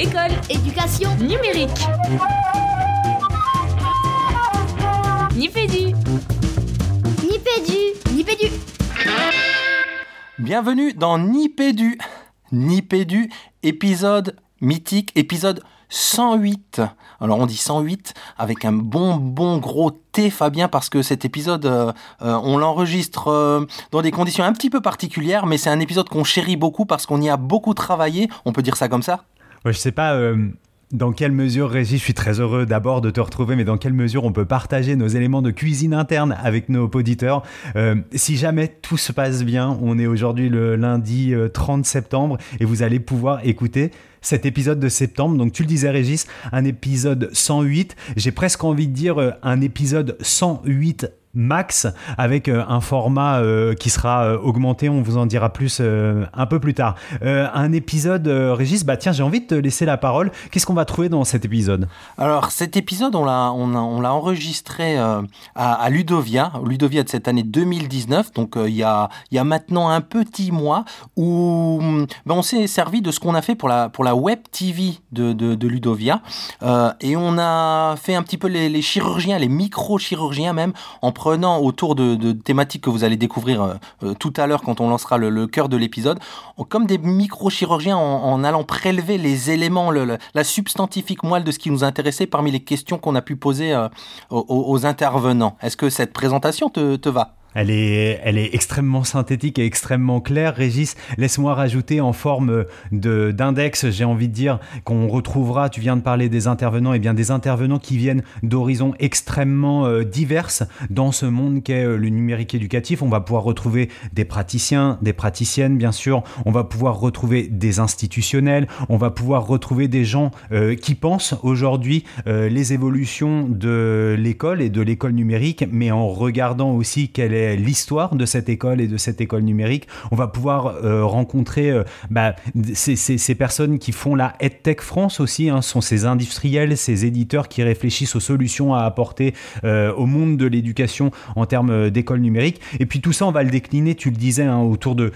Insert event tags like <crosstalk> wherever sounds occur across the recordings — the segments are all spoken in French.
École. Éducation. Numérique. Nipédu. Nipédu. Nipédu. Bienvenue dans Nipédu. Nipédu, épisode mythique, épisode 108. Alors on dit 108 avec un bon bon gros T Fabien parce que cet épisode euh, euh, on l'enregistre euh, dans des conditions un petit peu particulières mais c'est un épisode qu'on chérit beaucoup parce qu'on y a beaucoup travaillé, on peut dire ça comme ça Je sais pas euh, dans quelle mesure, Régis, je suis très heureux d'abord de te retrouver, mais dans quelle mesure on peut partager nos éléments de cuisine interne avec nos auditeurs. Euh, si jamais tout se passe bien, on est aujourd'hui le lundi euh, 30 septembre et vous allez pouvoir écouter cet épisode de septembre. Donc tu le disais Régis, un épisode 108. J'ai presque envie de dire euh, un épisode 108 max avec euh, un format euh, qui sera euh, augmenté, on vous en dira plus un peu plus tard. Un épisode, Régis, bah tiens, j'ai envie de te laisser la parole. Qu'est-ce qu'on va trouver dans cet épisode? Alors cet épisode, on l'a, on enregistré à, Ludovia, Ludovia de cette année 2019, donc il y, a, y a maintenant un petit mois, où ben, on s'est servi de ce qu'on a fait pour la, pour la web TV de, de, Ludovia, et on a fait un petit peu les, les chirurgiens, les micro-chirurgiens même, en autour de, thématiques que vous allez découvrir euh, euh, tout à l'heure quand on lancera le, cœur de l'épisode, comme des micro-chirurgiens en, allant prélever les éléments, la substantifique moelle de ce qui nous intéressait parmi les questions qu'on a pu poser euh, aux, intervenants. Est-ce que cette présentation te va? Elle est, extrêmement synthétique et extrêmement claire. Régis, laisse-moi rajouter en forme de d'index, j'ai envie de dire, qu'on retrouvera, tu viens de parler des intervenants, et bien des intervenants qui viennent d'horizons extrêmement euh, diverses dans ce monde qu'est euh, le numérique éducatif. On va pouvoir retrouver des praticiens, des praticiennes, bien sûr. On va pouvoir retrouver des institutionnels. On va pouvoir retrouver des gens euh, qui pensent aujourd'hui les évolutions de l'école et de l'école numérique, mais en regardant aussi quelle est l'histoire de cette école et de cette école numérique. On va pouvoir euh, rencontrer euh, bah, ces, ces- personnes qui font la EdTech France aussi, hein, sont ces industriels, ces éditeurs qui réfléchissent aux solutions à apporter euh, au monde de l'éducation en termes euh, d'école numérique. Et puis tout ça, on va le décliner, tu le disais, hein, autour de,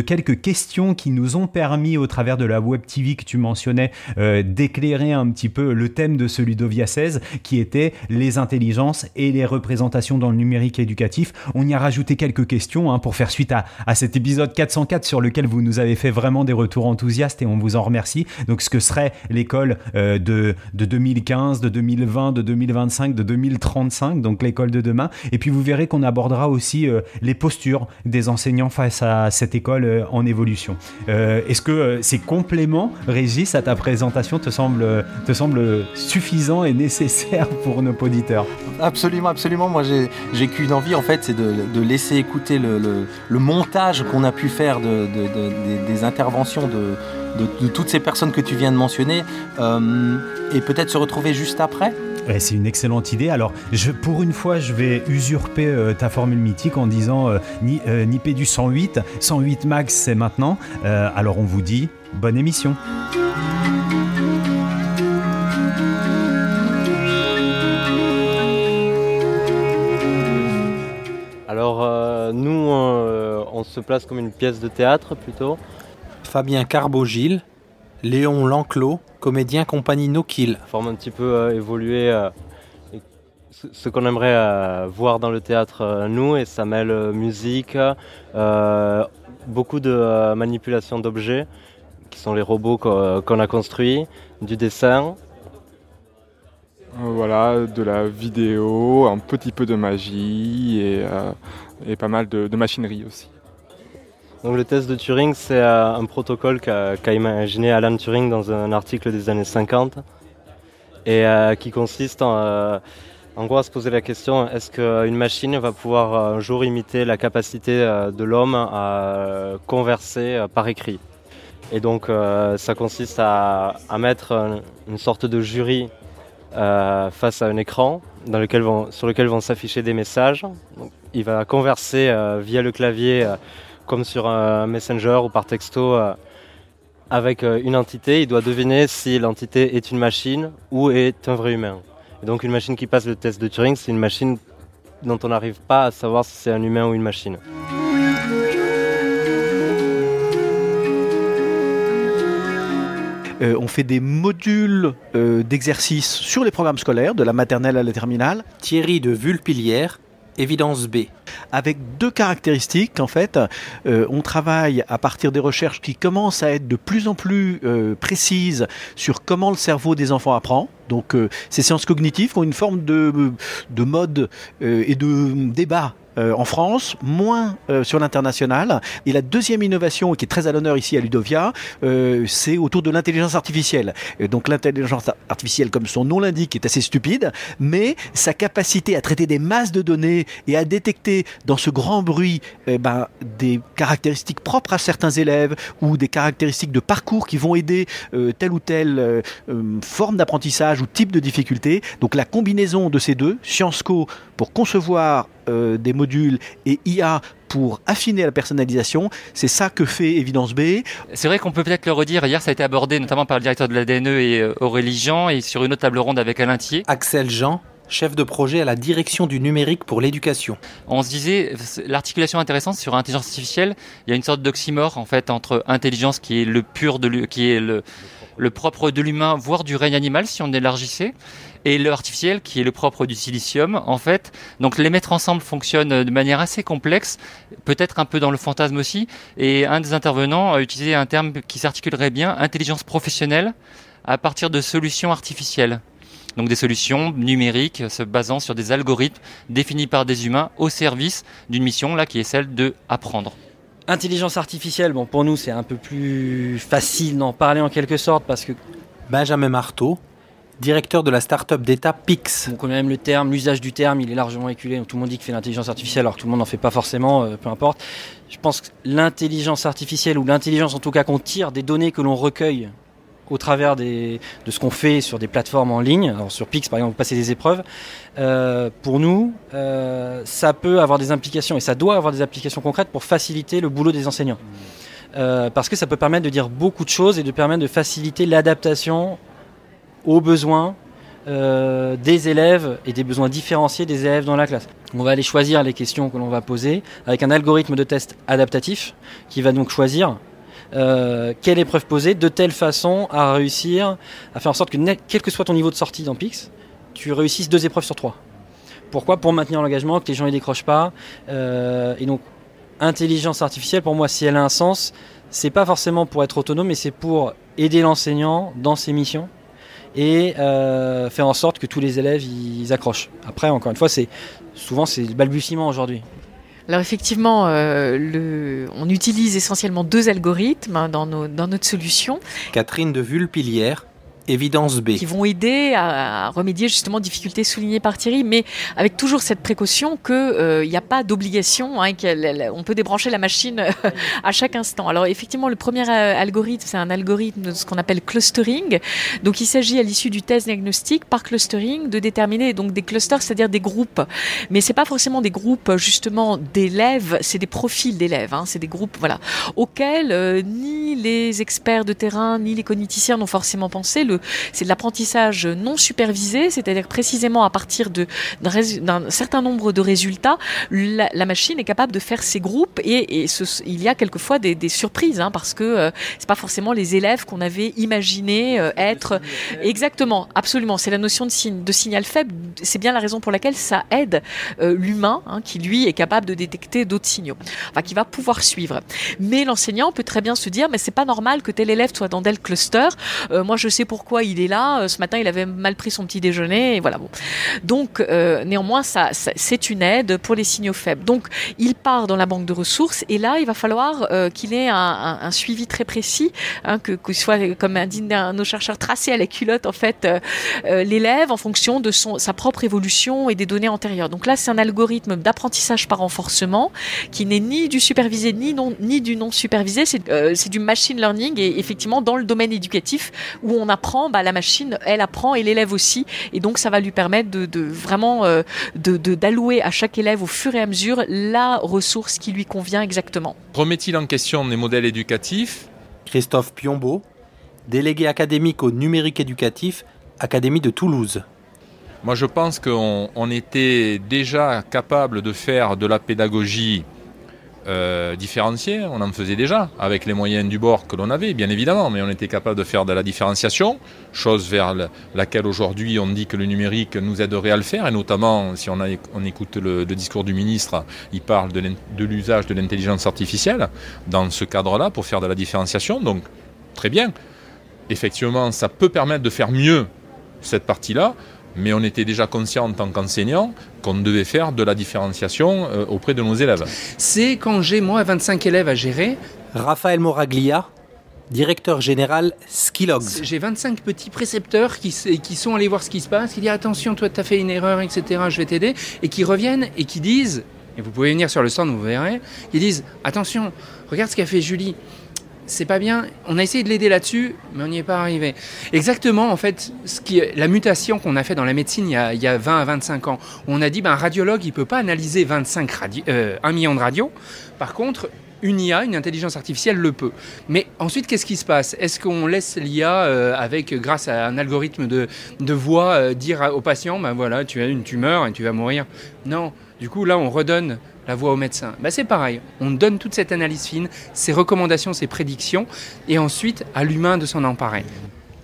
quelques questions qui nous ont permis, au travers de la Web TV que tu mentionnais, euh, d'éclairer un petit peu le thème de ce Ludovia 16, qui était les intelligences et les représentations dans le numérique éducatif. On y a rajouté quelques questions hein, pour faire suite à, à cet épisode 404 sur lequel vous nous avez fait vraiment des retours enthousiastes et on vous en remercie. Donc ce que serait l'école euh, de, de 2015, de 2020, de 2025, de 2035, donc l'école de demain. Et puis vous verrez qu'on abordera aussi euh, les postures des enseignants face à cette école euh, en évolution. Est-ce que ces compléments, Régis, à ta présentation te semblent te semble suffisants et <laughs> nécessaires pour nos auditeurs? Absolument, absolument. Moi, j'ai qu'une envie, en fait, c'est de, de laisser écouter le, montage qu'on a pu faire de, de- de- des, interventions de, toutes ces personnes que tu viens de mentionner, euh, et peut-être se retrouver juste après? C'est une excellente idée. Alors, pour une fois, je vais usurper euh, ta formule mythique en disant euh, ni, euh, du 108. 108 max, c'est maintenant. Euh, alors, on vous dit bonne émission. Alors euh, nous, euh, on se place comme une pièce de théâtre plutôt. Fabien Carbogil, Léon Lanclos, comédien compagnie No Kill. forme un petit peu euh, évoluer euh, ce, qu'on aimerait voir dans le théâtre nous et ça mêle musique, beaucoup de manipulation d'objets qui sont les robots qu'on a construits, du dessin. Euh, Voilà, de la vidéo, un petit peu de magie et, euh, pas mal de, machinerie aussi. Donc le test de Turing c'est euh, un protocole qu'a imaginé Alan Turing dans un article des années 50 et qui consiste en, gros à se poser la question est-ce qu'une machine va pouvoir un jour imiter la capacité de l'homme à converser par écrit? Et donc ça consiste à, mettre un- une sorte de jury euh, face à un écran sur lequel vont s'afficher des messages. Il va converser euh, via le clavier euh, comme sur un messenger ou par texto avec une entité. Il doit deviner si l'entité est une machine ou est un vrai humain. Donc une machine qui passe le test de Turing, c'est une machine dont on n'arrive pas à savoir si c'est un humain ou une machine. On fait des modules d'exercices sur les programmes scolaires, de la maternelle à la terminale. Thierry de Vulpilière évidence B. Avec deux caractéristiques, en fait, euh, on travaille à partir des recherches qui commencent à être de plus en plus euh, précises sur comment le cerveau des enfants apprend. Donc euh, ces sciences cognitives ont une forme de, de mode et de débat euh, en France, moins euh, sur l'international. Et la deuxième innovation, qui est très à l'honneur ici à Ludovia, euh, c'est autour de l'intelligence artificielle. donc l'intelligence artificielle, comme son nom l'indique, est assez stupide, mais sa capacité à traiter des masses de données et à détecter dans ce grand bruit eh ben, des caractéristiques propres à certains élèves ou des caractéristiques de parcours qui vont aider telle ou telle forme d'apprentissage ou type de difficulté. Donc la combinaison de ces deux, Sciences Co pour concevoir euh, des modules et IA pour affiner la personnalisation. C'est ça que fait Évidence B. C'est vrai qu'on peut peut-être le redire. Hier, ça a été abordé notamment par le directeur de l'ADNE et euh, Aurélie Jean et sur une autre table ronde avec Alain Thier. Axel Jean chef de projet à la direction du numérique pour l'éducation. On se disait, l'articulation intéressante sur intelligence artificielle, il y a une sorte d'oxymore en fait entre intelligence qui est le pur de qui est le, le propre de l'humain, voire du règne animal si on élargissait, et l'artificiel qui est le propre du silicium. En fait, donc les mettre ensemble fonctionne de manière assez complexe, peut-être un peu dans le fantasme aussi. Et un des intervenants a utilisé un terme qui s'articulerait bien, intelligence professionnelle, à partir de solutions artificielles. Donc des solutions numériques se basant sur des algorithmes définis par des humains au service d'une mission là qui est celle de apprendre. Intelligence artificielle, bon pour nous c'est un peu plus facile d'en parler en quelque sorte parce que Benjamin Marteau, directeur de la start-up d'État Pix. On connaît même le terme, l'usage du terme, il est largement éculé. Tout le monde dit qu'il fait l'intelligence artificielle, alors tout le monde n'en fait pas forcément, euh, peu importe. Je pense que l'intelligence artificielle, ou l'intelligence en tout cas qu'on tire des données que l'on recueille au travers de ce qu'on fait sur des plateformes en ligne, alors sur Pix par exemple, passer des épreuves, euh, pour nous, euh, ça peut avoir des implications, et ça doit avoir des applications concrètes pour faciliter le boulot des enseignants. parce que ça peut permettre de dire beaucoup de choses et de permettre de faciliter l'adaptation aux besoins euh, des élèves et des besoins différenciés des élèves dans la classe. On va aller choisir les questions que l'on va poser avec un algorithme de test adaptatif qui va donc choisir euh, quelle épreuve poser de telle façon à réussir à faire en sorte que quel que soit ton niveau de sortie dans Pix, tu réussisses deux épreuves sur trois. Pourquoi? Pour maintenir l'engagement, que les gens ne décrochent pas. Euh, et donc, intelligence artificielle, pour moi, si elle a un sens, c'est pas forcément pour être autonome, mais c'est pour aider l'enseignant dans ses missions et euh, faire en sorte que tous les élèves ils accrochent. Après, encore une fois, c'est souvent c'est le balbutiement aujourd'hui. Alors effectivement, euh, le, on utilise essentiellement deux algorithmes hein, dans, nos, dans notre solution. Catherine de Vulpilière évidence B. Qui vont aider à, remédier justement aux difficultés soulignées par Thierry, mais avec toujours cette précaution qu'il euh, n'y a pas d'obligation, hein, qu'on peut débrancher la machine euh, <laughs> à chaque instant. Alors effectivement, le premier euh, algorithme, c'est un algorithme de ce qu'on appelle clustering. Donc il s'agit à l'issue du test diagnostic par clustering de déterminer donc des clusters, c'est-à-dire des groupes. Mais c'est pas forcément des groupes justement d'élèves, c'est des profils d'élèves. Hein, c'est des groupes voilà auxquels ni les experts de terrain ni les cogniticiens n'ont forcément pensé. C'est de l'apprentissage non supervisé, c'est-à-dire précisément à partir d'un certain nombre de résultats, la, machine est capable de faire ses groupes et, il y a quelquefois des, surprises hein, parce que euh, c'est pas forcément les élèves qu'on avait imaginé euh, être exactement, absolument. C'est la notion de, signe, de signal faible. C'est bien la raison pour laquelle ça aide euh, l'humain hein, qui lui est capable de détecter d'autres signaux, enfin qui va pouvoir suivre. Mais l'enseignant peut très bien se dire mais c'est pas normal que tel élève soit dans tel cluster. moi je sais pourquoi pourquoi il est là. Euh, ce matin, il avait mal pris son petit déjeuner. Et voilà. Bon. Donc, euh, néanmoins, ça, c'est une aide pour les signaux faibles. Donc, il part dans la banque de ressources et là, il va falloir euh, qu'il ait un, suivi très précis, hein, que, que soit, comme indique nos chercheurs, tracé à la culotte, en fait, l'élève en fonction de son, sa propre évolution et des données antérieures. Donc là, c'est un algorithme d'apprentissage par renforcement qui n'est ni du supervisé ni, non, ni du non supervisé. C'est du machine learning et effectivement dans le domaine éducatif où on apprend bah, la machine, elle apprend et l'élève aussi. Et donc, ça va lui permettre de, vraiment euh, d'allouer à chaque élève au fur et à mesure la ressource qui lui convient exactement. Remet-il en question les modèles éducatifs? Christophe Piombo, délégué académique au numérique éducatif, Académie de Toulouse. Moi, je pense qu'on était déjà capable de faire de la pédagogie euh, différencier, on en faisait déjà avec les moyens du bord que l'on avait, bien évidemment, mais on était capable de faire de la différenciation, chose vers laquelle aujourd'hui on dit que le numérique nous aiderait à le faire, et notamment si on, écoute le, discours du ministre, il parle de l'usage de l'intelligence artificielle dans ce cadre-là pour faire de la différenciation, donc très bien. Effectivement, ça peut permettre de faire mieux cette partie-là, mais on était déjà conscient en tant qu'enseignant qu'on devait faire de la différenciation euh, auprès de nos élèves. C'est quand j'ai, moi, 25 élèves à gérer. Raphaël Moraglia, directeur général Skilogs. J'ai 25 petits précepteurs qui, qui, sont allés voir ce qui se passe, qui disent attention, toi, tu as fait une erreur, etc., je vais t'aider, et qui reviennent et qui disent, et vous pouvez venir sur le stand, vous verrez, qui disent attention, regarde ce qu'a fait Julie c'est pas bien. On a essayé de l'aider là-dessus, mais on n'y est pas arrivé. Exactement, en fait, la mutation qu'on a fait dans la médecine il y, a, 20 à 25 ans, on a dit ben, un radiologue, il peut pas analyser 25 radio, 1 euh, million de radios. Par contre, une IA, une intelligence artificielle le peut. Mais ensuite, qu'est-ce qui se passe? Est-ce qu'on laisse l'IA euh, avec, grâce à un algorithme de, de voix, euh, dire au patient, ben voilà, tu as une tumeur et tu vas mourir? Non. Du coup, là, on redonne la voix au médecin. Bah, c'est pareil, on donne toute cette analyse fine, ses recommandations, ses prédictions, et ensuite à l'humain de s'en emparer.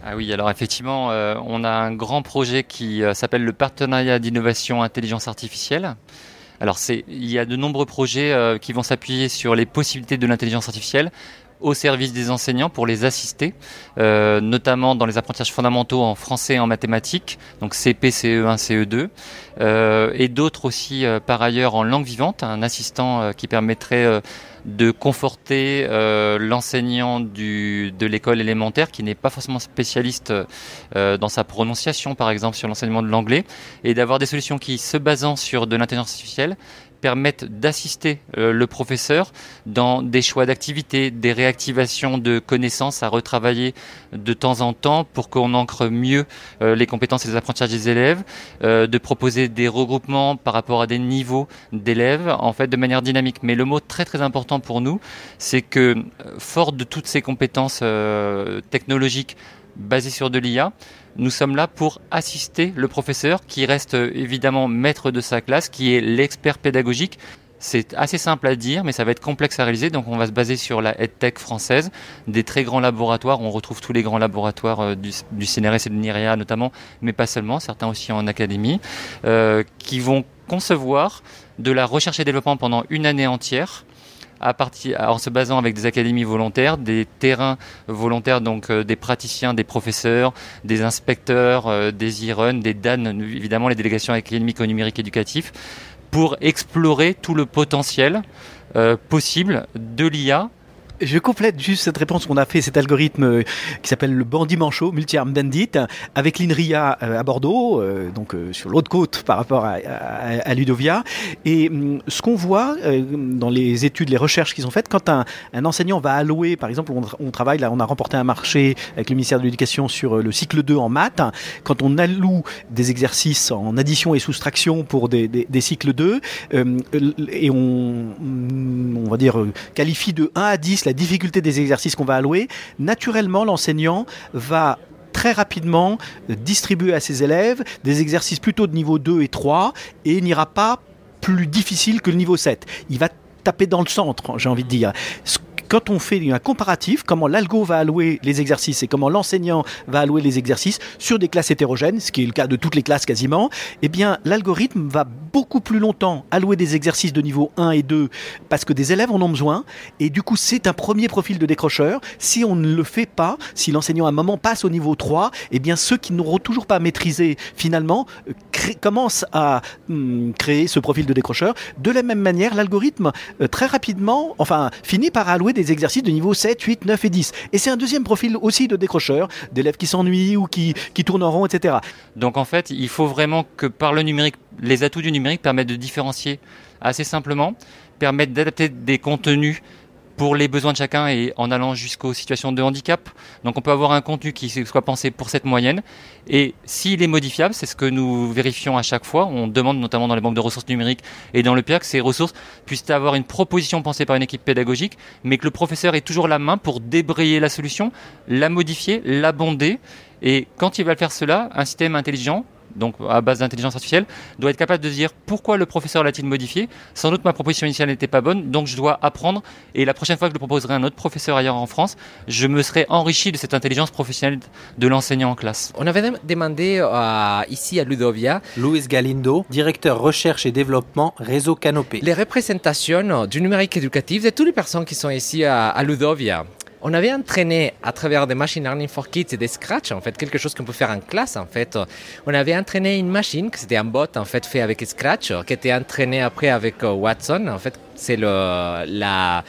Ah oui, alors effectivement, euh, on a un grand projet qui euh, s'appelle le partenariat d'innovation intelligence artificielle. Alors il y a de nombreux projets euh, qui vont s'appuyer sur les possibilités de l'intelligence artificielle, au service des enseignants pour les assister, euh, notamment dans les apprentissages fondamentaux en français et en mathématiques, donc CP, CE1, CE2, euh, et d'autres aussi euh, par ailleurs en langue vivante, un assistant euh, qui permettrait de conforter l'enseignant de l'école élémentaire qui n'est pas forcément spécialiste dans sa prononciation, par exemple sur l'enseignement de l'anglais, et d'avoir des solutions qui, se basant sur de l'intelligence artificielle, permettent d'assister euh, le professeur dans des choix d'activités, des réactivations de connaissances à retravailler de temps en temps pour qu'on ancre mieux euh, les compétences et les apprentissages des élèves, euh, de proposer des regroupements par rapport à des niveaux d'élèves, en fait, de manière dynamique. Mais le mot très très important pour nous, c'est que, fort de toutes ces compétences technologiques basées sur de l'IA, nous sommes là pour assister le professeur qui reste euh, évidemment maître de sa classe, qui est l'expert pédagogique. C'est assez simple à dire, mais ça va être complexe à réaliser. Donc, on va se baser sur la EdTech française, des très grands laboratoires. On retrouve tous les grands laboratoires euh, du, CNRS et de NIREA notamment, mais pas seulement, certains aussi en académie, euh, qui vont concevoir de la recherche et développement pendant une année entière en se basant avec des académies volontaires, des terrains volontaires, donc euh, des praticiens, des professeurs, des inspecteurs, euh, des IRUN, des DAN, évidemment les délégations académiques au numérique éducatif, pour explorer tout le potentiel euh, possible de l'IA je complète juste cette réponse qu'on a fait, cet algorithme euh, qui s'appelle le Bandit Manchot, Multi-Arm Bandit, avec l'INRIA euh, à Bordeaux, euh, donc sur l'autre côte par rapport à, Ludovia. Et hum, ce qu'on voit dans les études, les recherches qui sont faites, quand un, enseignant va allouer, par exemple, on, travaille là, on a remporté un marché avec le ministère de l'Éducation sur le cycle 2 en maths, quand on alloue des exercices en addition et soustraction pour des, des cycles 2, et on, on va dire, qualifie de 1 à 10 la difficulté des exercices qu'on va allouer, naturellement l'enseignant va très rapidement distribuer à ses élèves des exercices plutôt de niveau 2 et 3 et n'ira pas plus difficile que le niveau 7. Il va taper dans le centre, j'ai envie de dire quand on fait un comparatif, comment l'algo va allouer les exercices et comment l'enseignant va allouer les exercices sur des classes hétérogènes, ce qui est le cas de toutes les classes quasiment, eh bien l'algorithme va beaucoup plus longtemps allouer des exercices de niveau 1 et 2 parce que des élèves en ont besoin et du coup c'est un premier profil de décrocheur. Si on ne le fait pas, si l'enseignant à un moment passe au niveau 3, eh bien ceux qui n'auront toujours pas maîtrisé finalement euh, commencent à hum, créer ce profil de décrocheur. De la même manière, l'algorithme euh, très rapidement, enfin finit par allouer des exercices de niveau 7, 8, 9 et 10. Et c'est un deuxième profil aussi de décrocheurs, d'élèves qui s'ennuient ou qui, qui tournent en rond, etc. Donc en fait, il faut vraiment que par le numérique, les atouts du numérique permettent de différencier assez simplement, permettent d'adapter des contenus pour les besoins de chacun et en allant jusqu'aux situations de handicap. Donc on peut avoir un contenu qui soit pensé pour cette moyenne. Et s'il est modifiable, c'est ce que nous vérifions à chaque fois. On demande notamment dans les banques de ressources numériques et dans le PIA que ces ressources puissent avoir une proposition pensée par une équipe pédagogique, mais que le professeur ait toujours la main pour débrayer la solution, la modifier, l'abonder. Et quand il va faire cela, un système intelligent donc à base d'intelligence artificielle, doit être capable de dire pourquoi le professeur l'a-t-il modifié. Sans doute ma proposition initiale n'était pas bonne, donc je dois apprendre. Et la prochaine fois que je proposerai à un autre professeur ailleurs en France, je me serai enrichi de cette intelligence professionnelle de l'enseignant en classe. On avait demandé euh, ici à Ludovia. Luis Galindo, directeur recherche et développement réseau Canopé. Les représentations du numérique éducatif de toutes les personnes qui sont ici à, à Ludovia. On avait entraîné à travers des machines learning for kids et des scratch, en fait, quelque chose qu'on peut faire en classe, en fait. On avait entraîné une machine, que c'était un bot, en fait, fait avec scratch, qui était entraîné après avec euh, Watson. En fait, c'est le, la,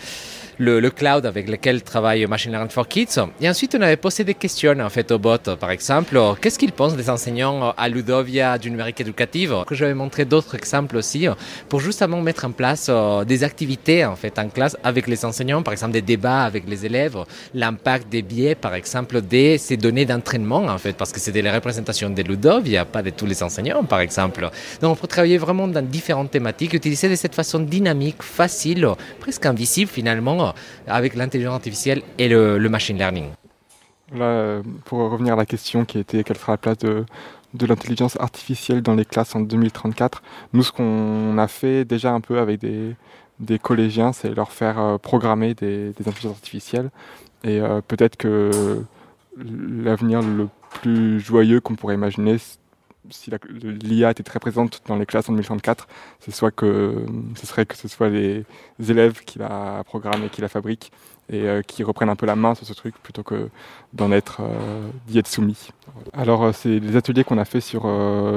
le, le, cloud avec lequel travaille Machine Learning for Kids. Et ensuite, on avait posé des questions en fait au bot. Par exemple, qu'est-ce qu'ils pensent des enseignants à Ludovia du numérique éducatif? Que j'avais montré d'autres exemples aussi pour justement mettre en place euh, des activités en fait en classe avec les enseignants, par exemple des débats avec les élèves, l'impact des biais, par exemple, de ces données d'entraînement en fait, parce que c'était les représentations de Ludovia, pas de tous les enseignants, par exemple. Donc, on peut travailler vraiment dans différentes thématiques, utiliser de cette façon dynamique, facile, presque invisible finalement avec l'intelligence artificielle et le, machine learning. Pour revenir à la question qui était quelle sera la place de, l'intelligence artificielle dans les classes en 2034, nous ce qu'on a fait déjà un peu avec des, collégiens, c'est leur faire euh, programmer des, des, intelligences artificielles. Et euh, peut-être que l'avenir le plus joyeux qu'on pourrait imaginer, si l'IA était très présente dans les classes en 2034, ce, soit que, ce serait que ce soit les élèves qui la programment et qui la fabriquent et euh, qui reprennent un peu la main sur ce truc plutôt que d'en être, euh, d'y être soumis. Alors, euh, c'est des ateliers qu'on a fait sur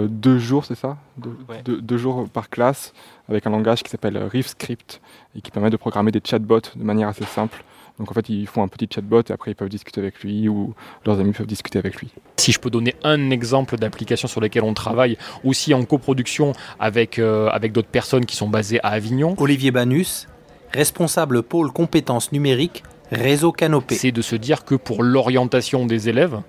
deux jours, c'est ça? Deux, ouais. deux, deux, jours par classe avec un langage qui s'appelle ReefScript et qui permet de programmer des chatbots de manière assez simple. Donc en fait, ils font un petit chatbot et après ils peuvent discuter avec lui ou leurs amis peuvent discuter avec lui. Si je peux donner un exemple d'application sur lesquelles on travaille, aussi en coproduction avec, euh, avec d'autres personnes qui sont basées à Avignon. Olivier Banus, responsable pôle compétences numériques, réseau Canopé. C'est de se dire que pour l'orientation des élèves,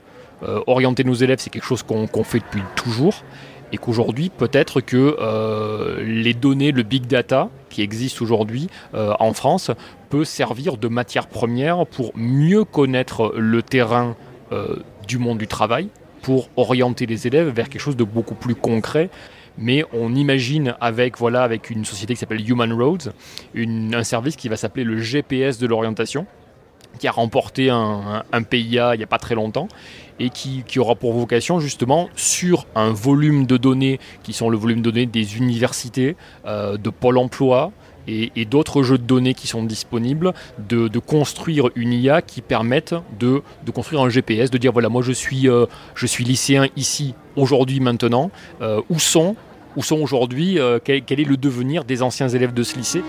euh, orienter nos élèves, c'est quelque chose qu'on qu fait depuis toujours et qu'aujourd'hui, peut-être que euh, les données, le big data qui existe aujourd'hui euh, en France peut servir de matière première pour mieux connaître le terrain euh, du monde du travail, pour orienter les élèves vers quelque chose de beaucoup plus concret. Mais on imagine avec, voilà, avec une société qui s'appelle Human Roads, un service qui va s'appeler le GPS de l'orientation, qui a remporté un, un, un PIA il n'y a pas très longtemps et qui, aura pour vocation justement sur un volume de données qui sont le volume de données des universités, euh, de Pôle Emploi et, d'autres jeux de données qui sont disponibles, de, construire une IA qui permette de, construire un GPS, de dire voilà moi je suis, euh, je suis lycéen ici aujourd'hui maintenant, euh, où sont, où sont aujourd'hui, quel, est le devenir des anciens élèves de ce lycée?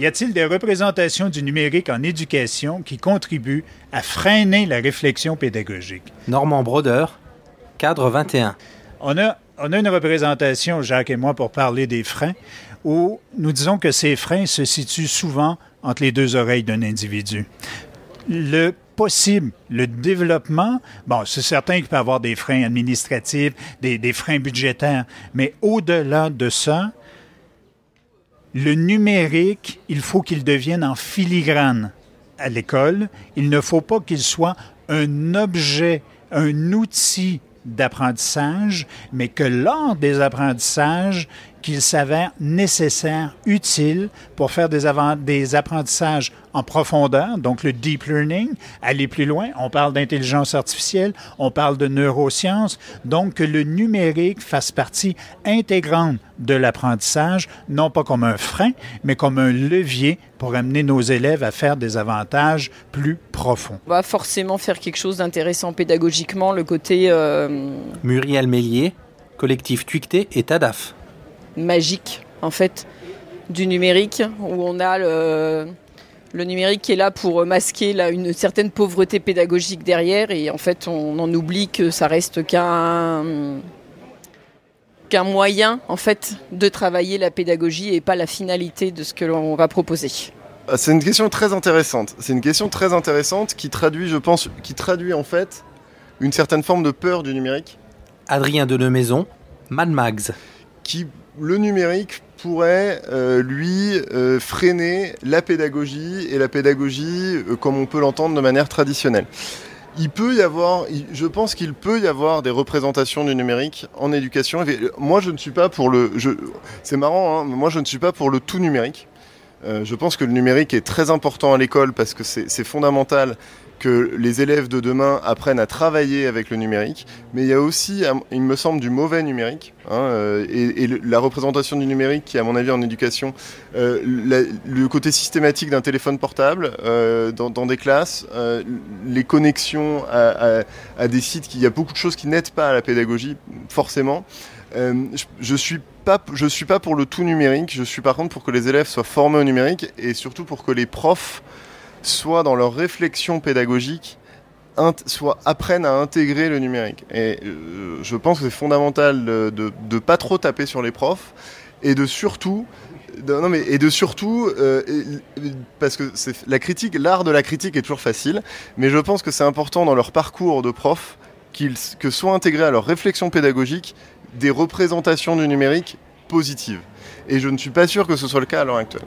Y a-t-il des représentations du numérique en éducation qui contribuent à freiner la réflexion pédagogique? Normand Broder, cadre 21. On a, on a une représentation, Jacques et moi, pour parler des freins, où nous disons que ces freins se situent souvent entre les deux oreilles d'un individu. Le possible, le développement, bon, c'est certain qu'il peut y avoir des freins administratifs, des, des freins budgétaires, mais au-delà de ça, le numérique, il faut qu'il devienne en filigrane à l'école. Il ne faut pas qu'il soit un objet, un outil d'apprentissage, mais que lors des apprentissages, qu'il s'avère nécessaire, utile pour faire des, des, apprentissages en profondeur, donc le deep learning, aller plus loin. On parle d'intelligence artificielle, on parle de neurosciences, donc que le numérique fasse partie intégrante de l'apprentissage, non pas comme un frein, mais comme un levier pour amener nos élèves à faire des avantages plus profonds. On va forcément faire quelque chose d'intéressant pédagogiquement, le côté... Euh... Muriel Mélier, collectif Tuicté et TADAF magique en fait du numérique où on a le, le numérique qui est là pour masquer là, une certaine pauvreté pédagogique derrière et en fait on en oublie que ça reste qu'un qu'un moyen en fait de travailler la pédagogie et pas la finalité de ce que l'on va proposer. C'est une question très intéressante. C'est une question très intéressante qui traduit, je pense, qui traduit en fait une certaine forme de peur du numérique. Adrien Denemaison, Mad Mags. Qui le numérique pourrait, euh, lui, euh, freiner la pédagogie et la pédagogie euh, comme on peut l'entendre de manière traditionnelle. Il peut y avoir, je pense qu'il peut y avoir des représentations du numérique en éducation. Moi, je ne suis pas pour le. C'est marrant, hein, moi, je ne suis pas pour le tout numérique. Je pense que le numérique est très important à l'école parce que c'est fondamental que les élèves de demain apprennent à travailler avec le numérique. Mais il y a aussi, il me semble, du mauvais numérique. hein, euh, et, la représentation du numérique, qui, à mon avis, en éducation, euh, le côté systématique d'un téléphone portable euh, dans, des classes, les connexions à, des sites, il y a beaucoup de choses qui n'aident pas à la pédagogie, forcément. Je, je suis suis pas pour le tout numérique. Je suis par contre pour que les élèves soient formés au numérique et surtout pour que les profs soient dans leur réflexion pédagogique, soit apprennent à intégrer le numérique. Et euh, je pense que c'est fondamental de, de, de pas trop taper sur les profs et de surtout non mais et de surtout euh, parce que c'est la critique l'art de la critique est toujours facile mais je pense que c'est important dans leur parcours de prof qu'ils que soient intégrés à leur réflexion pédagogique des représentations du numérique positives et je ne suis pas sûr que ce soit le cas à l'heure actuelle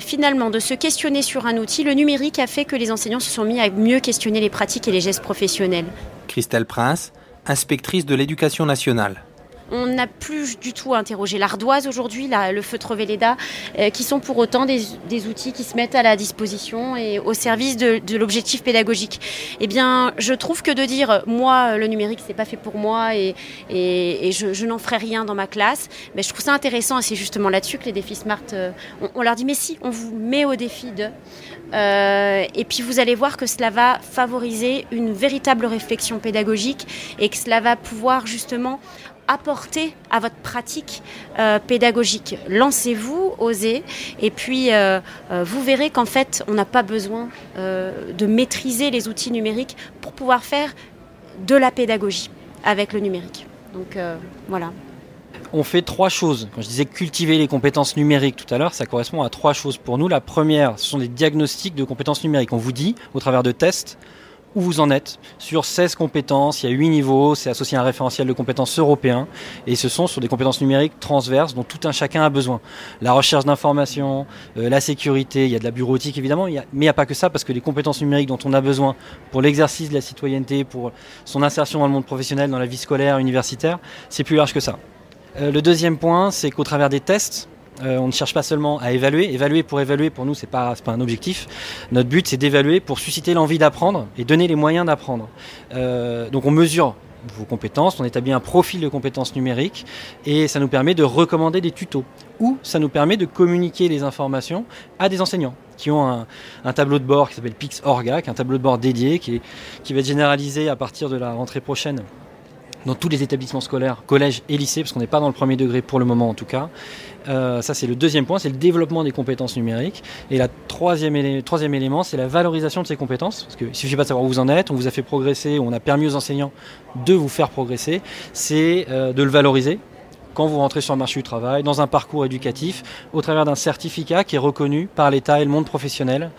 finalement, de se questionner sur un outil, le numérique a fait que les enseignants se sont mis à mieux questionner les pratiques et les gestes professionnels. Christelle Prince, inspectrice de l'éducation nationale. On n'a plus du tout interrogé l'ardoise aujourd'hui, le feutre Velleda, euh, qui sont pour autant des, outils qui se mettent à la disposition et au service de, l'objectif pédagogique. Eh bien, je trouve que de dire moi le numérique c'est pas fait pour moi et, je, n'en ferai rien dans ma classe, mais je trouve ça intéressant et c'est justement là-dessus que les défis Smart, euh, on, on leur dit mais si, on vous met au défi de. Euh, et puis vous allez voir que cela va favoriser une véritable réflexion pédagogique et que cela va pouvoir justement apporter à votre pratique euh, pédagogique. Lancez-vous, osez, et puis euh, euh, vous verrez qu'en fait, on n'a pas besoin de maîtriser les outils numériques pour pouvoir faire de la pédagogie avec le numérique. Donc voilà. On fait trois choses. Quand je disais cultiver les compétences numériques tout à l'heure, ça correspond à trois choses pour nous. La première, ce sont des diagnostics de compétences numériques. On vous dit, au travers de tests, où vous en êtes. Sur 16 compétences, il y a 8 niveaux, c'est associé à un référentiel de compétences européen, et ce sont sur des compétences numériques transverses dont tout un chacun a besoin. La recherche d'informations, euh, la sécurité, il y a de la bureautique évidemment, mais il n'y a pas que ça, parce que les compétences numériques dont on a besoin pour l'exercice de la citoyenneté, pour son insertion dans le monde professionnel, dans la vie scolaire, universitaire, c'est plus large que ça. Euh, le deuxième point, c'est qu'au travers des tests, on ne cherche pas seulement à évaluer. Évaluer pour évaluer, pour nous, pas c'est pas un objectif. Notre but, c'est d'évaluer pour susciter l'envie d'apprendre et donner les moyens d'apprendre. Euh, donc, on mesure vos compétences, on établit un profil de compétences numériques et ça nous permet de recommander des tutos ou ça nous permet de communiquer les informations à des enseignants qui ont un, tableau de bord qui s'appelle PixOrga, qui est un tableau de bord dédié qui va être généralisé à partir de la rentrée prochaine dans tous les établissements scolaires, collèges et lycées, parce qu'on n'est pas dans le premier degré pour le moment en tout cas. Euh, ça, c'est le deuxième point, c'est le développement des compétences numériques. Et élé- troisième élément, c'est la valorisation de ces compétences. Parce qu'il ne suffit pas de savoir où vous en êtes, on vous a fait progresser, on a permis aux enseignants de vous faire progresser. C'est euh, de le valoriser quand vous rentrez sur le marché du travail, dans un parcours éducatif, au travers d'un certificat qui est reconnu par l'État et le monde professionnel,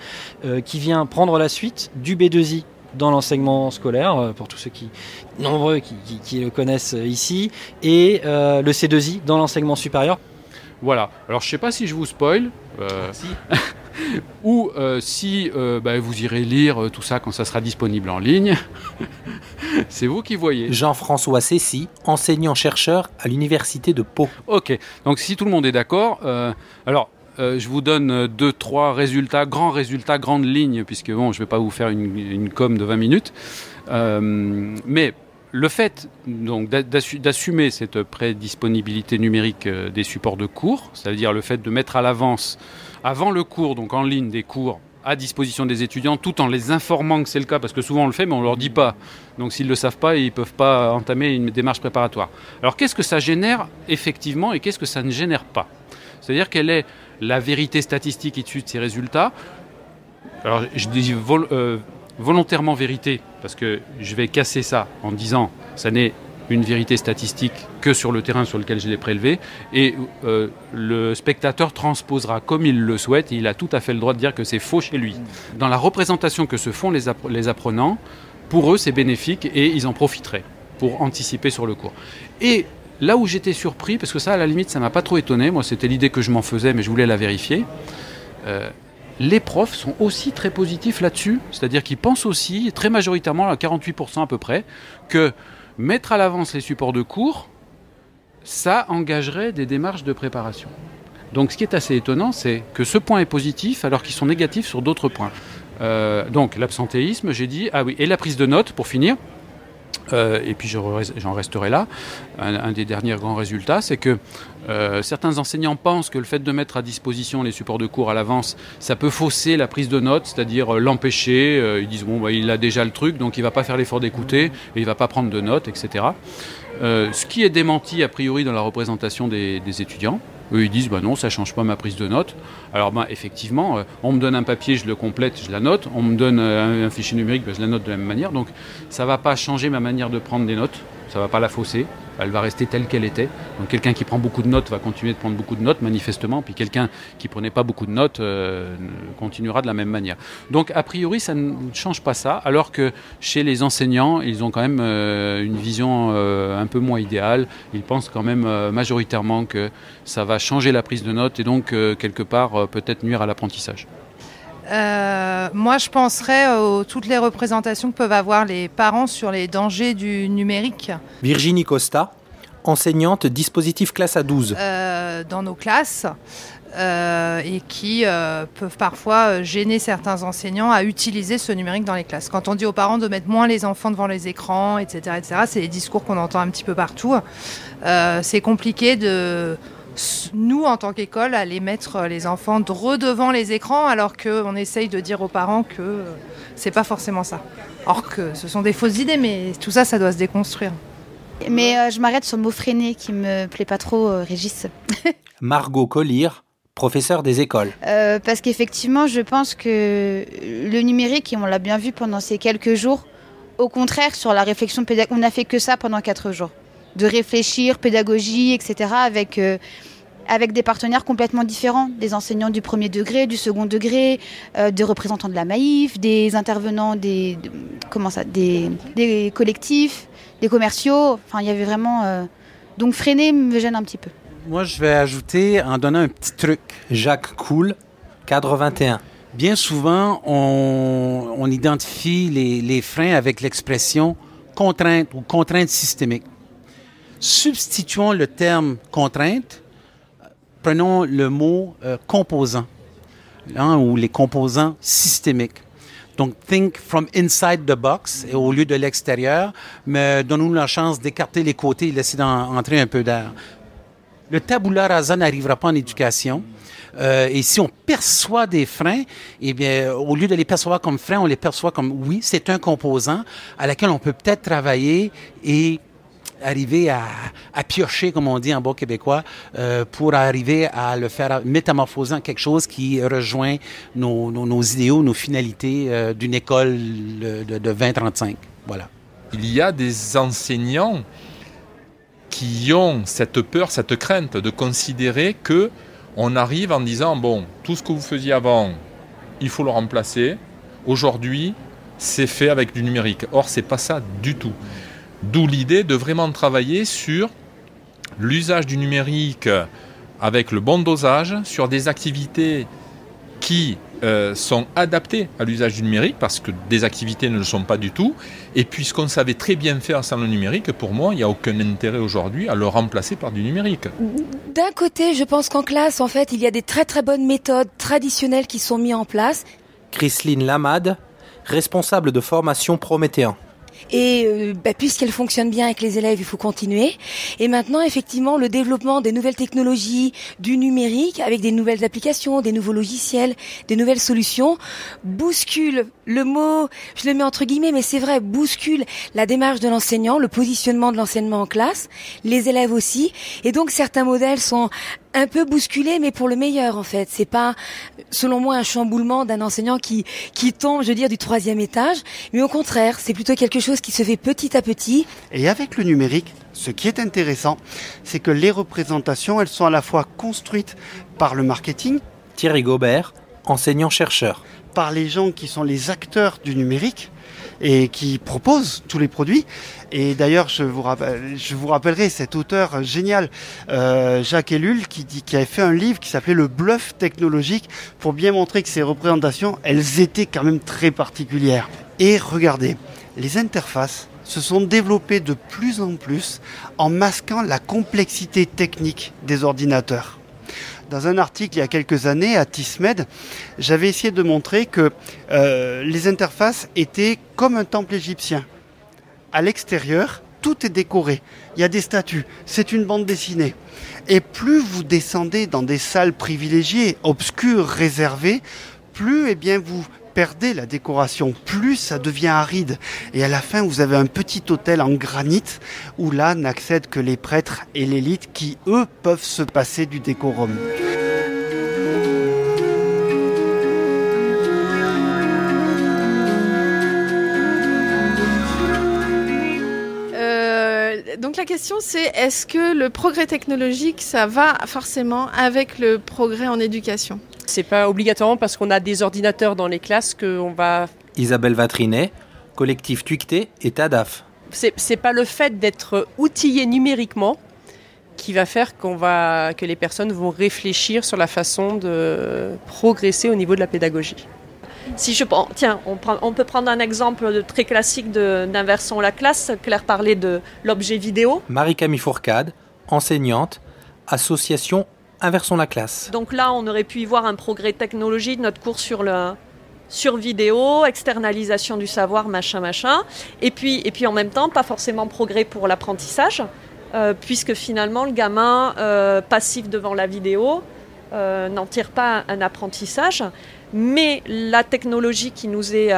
euh, qui vient prendre la suite du B2I dans l'enseignement scolaire, euh, pour tous ceux qui nombreux qui, qui- qui le connaissent euh, ici, et euh, le C2I dans l'enseignement supérieur. Voilà. Alors je sais pas si je vous spoil. euh, <laughs> ou euh, si euh, bah, vous irez lire euh, tout ça quand ça sera disponible en ligne. <laughs> C'est vous qui voyez. Jean-François Cessy, enseignant-chercheur à l'Université de Pau. Ok, donc si tout le monde est d'accord, euh, alors euh, je vous donne euh, deux, trois résultats, grands résultats, grandes lignes, puisque bon, je ne vais pas vous faire une, com de 20 minutes. Euh, mais le fait donc d'a- d'assu- d'assumer cette prédisponibilité numérique des supports de cours, c'est-à-dire le fait de mettre à l'avance, avant le cours, donc en ligne, des cours à disposition des étudiants, tout en les informant que c'est le cas, parce que souvent on le fait, mais on ne leur dit pas. Donc s'ils ne le savent pas, ils ne peuvent pas entamer une démarche préparatoire. Alors qu'est-ce que ça génère effectivement et qu'est-ce que ça ne génère pas? C'est-à-dire quelle est la vérité statistique issue de ces résultats Alors je dis euh, volontairement vérité, parce que je vais casser ça en disant ça n'est une vérité statistique que sur le terrain sur lequel je l'ai prélevé, et euh, le spectateur transposera comme il le souhaite, il a tout à fait le droit de dire que c'est faux chez lui. Dans la représentation que se font les, les apprenants, pour eux c'est bénéfique et ils en profiteraient pour anticiper sur le cours. Et là où j'étais surpris, parce que ça, à la limite, ça m'a pas trop étonné, moi c'était l'idée que je m'en faisais, mais je voulais la vérifier. Euh, les profs sont aussi très positifs là-dessus, c'est-à-dire qu'ils pensent aussi, très majoritairement, à 48% à peu près, que mettre à l'avance les supports de cours, ça engagerait des démarches de préparation. Donc ce qui est assez étonnant, c'est que ce point est positif alors qu'ils sont négatifs sur d'autres points. Euh, donc l'absentéisme, j'ai dit, ah oui, et la prise de notes pour finir. Euh, et puis j'en resterai là. Un, des derniers grands résultats, c'est que euh, certains enseignants pensent que le fait de mettre à disposition les supports de cours à l'avance, ça peut fausser la prise de notes, c'est-à-dire euh, l'empêcher. ils disent bon, bah, il a déjà le truc, donc il ne va pas faire l'effort d'écouter et il ne va pas prendre de notes, etc. ce qui est démenti a priori dans la représentation des étudiants. Eux, ils disent, bah non, ça ne change pas ma prise de notes. Alors, bah, effectivement, euh, on me donne un papier, je le complète, je la note. On me donne euh, un, fichier numérique, bah, je la note de la même manière. Donc, ça ne va pas changer ma manière de prendre des notes. Ça ne va pas la fausser elle va rester telle qu'elle était. Donc quelqu'un qui prend beaucoup de notes va continuer de prendre beaucoup de notes, manifestement, puis quelqu'un qui prenait pas beaucoup de notes euh, continuera de la même manière. Donc a priori, ça ne change pas ça, alors que chez les enseignants, ils ont quand même euh, une vision euh, un peu moins idéale. Ils pensent quand même majoritairement que ça va changer la prise de notes et donc quelque part peut-être nuire à l'apprentissage. Moi, je penserais à toutes les représentations que peuvent avoir les parents sur les dangers du numérique. Virginie Costa, enseignante dispositif classe à 12. Euh, dans nos classes. Euh, et qui euh, peuvent parfois gêner certains enseignants à utiliser ce numérique dans les classes. Quand on dit aux parents de mettre moins les enfants devant les écrans, etc., etc., c'est des discours qu'on entend un petit peu partout. c'est compliqué de nous, en tant qu'école, aller mettre les enfants redevant les écrans alors qu'on essaye de dire aux parents que c'est pas forcément ça. Or que ce sont des fausses idées, mais tout ça, ça doit se déconstruire. Mais euh, je m'arrête sur le mot freiner qui me plaît pas trop, euh, Régis. <laughs> Margot Collier, professeur des écoles. Euh, parce qu'effectivement, je pense que le numérique, et on l'a bien vu pendant ces quelques jours, au contraire, sur la réflexion pédagogique, on n'a fait que ça pendant quatre jours. De réfléchir, pédagogie, etc., avec, avec des partenaires complètement différents, des enseignants du premier degré, du second degré, des représentants de la Maïf, des intervenants des, comment ça, des, des collectifs, des commerciaux. Enfin, il y avait vraiment. Euh, donc freiner me gêne un petit peu. Moi, je vais ajouter en donnant un petit truc. Jacques Cool, cadre 21. Bien souvent, on, identifie les, les, freins avec l'expression contrainte ou contrainte systémique. Substituons le terme contrainte, prenons le mot euh, composant hein, ou les composants systémiques. Donc, think from inside the box et au lieu de l'extérieur, mais donnons-nous la chance d'écarter les côtés et laisser entrer un peu d'air. Le tabula rasa n'arrivera pas en éducation. Euh, et si on perçoit des freins, eh bien, au lieu de les percevoir comme freins, on les perçoit comme oui, c'est un composant à laquelle on peut peut-être travailler et arriver à, piocher, comme on dit en bon québécois, euh, pour arriver à le faire métamorphoser en quelque chose qui rejoint nos, idéaux, nos finalités euh, d'une école de, de 2035. Voilà. Il y a des enseignants qui ont cette peur, cette crainte de considérer que on arrive en disant bon, tout ce que vous faisiez avant, il faut le remplacer. Aujourd'hui, c'est fait avec du numérique. Or, c'est pas ça du tout. D'où l'idée de vraiment travailler sur l'usage du numérique avec le bon dosage, sur des activités qui euh, sont adaptées à l'usage du numérique, parce que des activités ne le sont pas du tout. Et puisqu'on savait très bien faire sans le numérique, pour moi, il n'y a aucun intérêt aujourd'hui à le remplacer par du numérique. D'un côté, je pense qu'en classe, en fait, il y a des très très bonnes méthodes traditionnelles qui sont mises en place. Chrisline Lamade, responsable de formation Prométhéen. Et euh, bah, puisqu'elle fonctionne bien avec les élèves, il faut continuer. Et maintenant, effectivement, le développement des nouvelles technologies, du numérique, avec des nouvelles applications, des nouveaux logiciels, des nouvelles solutions, bouscule le mot, je le mets entre guillemets, mais c'est vrai, bouscule la démarche de l'enseignant, le positionnement de l'enseignement en classe, les élèves aussi. Et donc certains modèles sont un peu bousculé, mais pour le meilleur en fait. C'est pas, selon moi, un chamboulement d'un enseignant qui qui tombe, je veux dire, du troisième étage, mais au contraire, c'est plutôt quelque chose qui se fait petit à petit. Et avec le numérique, ce qui est intéressant, c'est que les représentations, elles sont à la fois construites par le marketing. Thierry Gobert, enseignant chercheur. Par les gens qui sont les acteurs du numérique et qui propose tous les produits. Et d'ailleurs, je vous, rappellerai cet auteur génial, euh, Jacques Ellul, qui, dit, qui avait fait un livre qui s'appelait Le bluff technologique pour bien montrer que ces représentations, elles étaient quand même très particulières. Et regardez, les interfaces se sont développées de plus en plus en masquant la complexité technique des ordinateurs. Dans un article il y a quelques années à TISMED, j'avais essayé de montrer que euh, les interfaces étaient comme un temple égyptien. À l'extérieur, tout est décoré. Il y a des statues. C'est une bande dessinée. Et plus vous descendez dans des salles privilégiées, obscures, réservées, plus eh bien, vous perdez la décoration, plus ça devient aride. Et à la fin, vous avez un petit hôtel en granit où là n'accèdent que les prêtres et l'élite qui, eux, peuvent se passer du décorum. Question c'est est-ce que le progrès technologique ça va forcément avec le progrès en éducation? C'est pas obligatoirement parce qu'on a des ordinateurs dans les classes qu'on va. Isabelle Vatrinet, collectif Tuicté et TADAF. C'est pas le fait d'être outillé numériquement qui va faire qu'on va que les personnes vont réfléchir sur la façon de progresser au niveau de la pédagogie. Si je tiens, on, on, peut prendre un exemple très classique d'inversons la classe. Claire parlait de l'objet vidéo. Marie-Camille Fourcade, enseignante, association inversons la classe. Donc là, on aurait pu y voir un progrès technologique, notre cours sur le sur vidéo, externalisation du savoir, machin, machin. Et puis, et puis en même temps, pas forcément progrès pour l'apprentissage, euh, puisque finalement, le gamin euh, passif devant la vidéo euh, n'en tire pas un, apprentissage. Mais la technologie qui nous est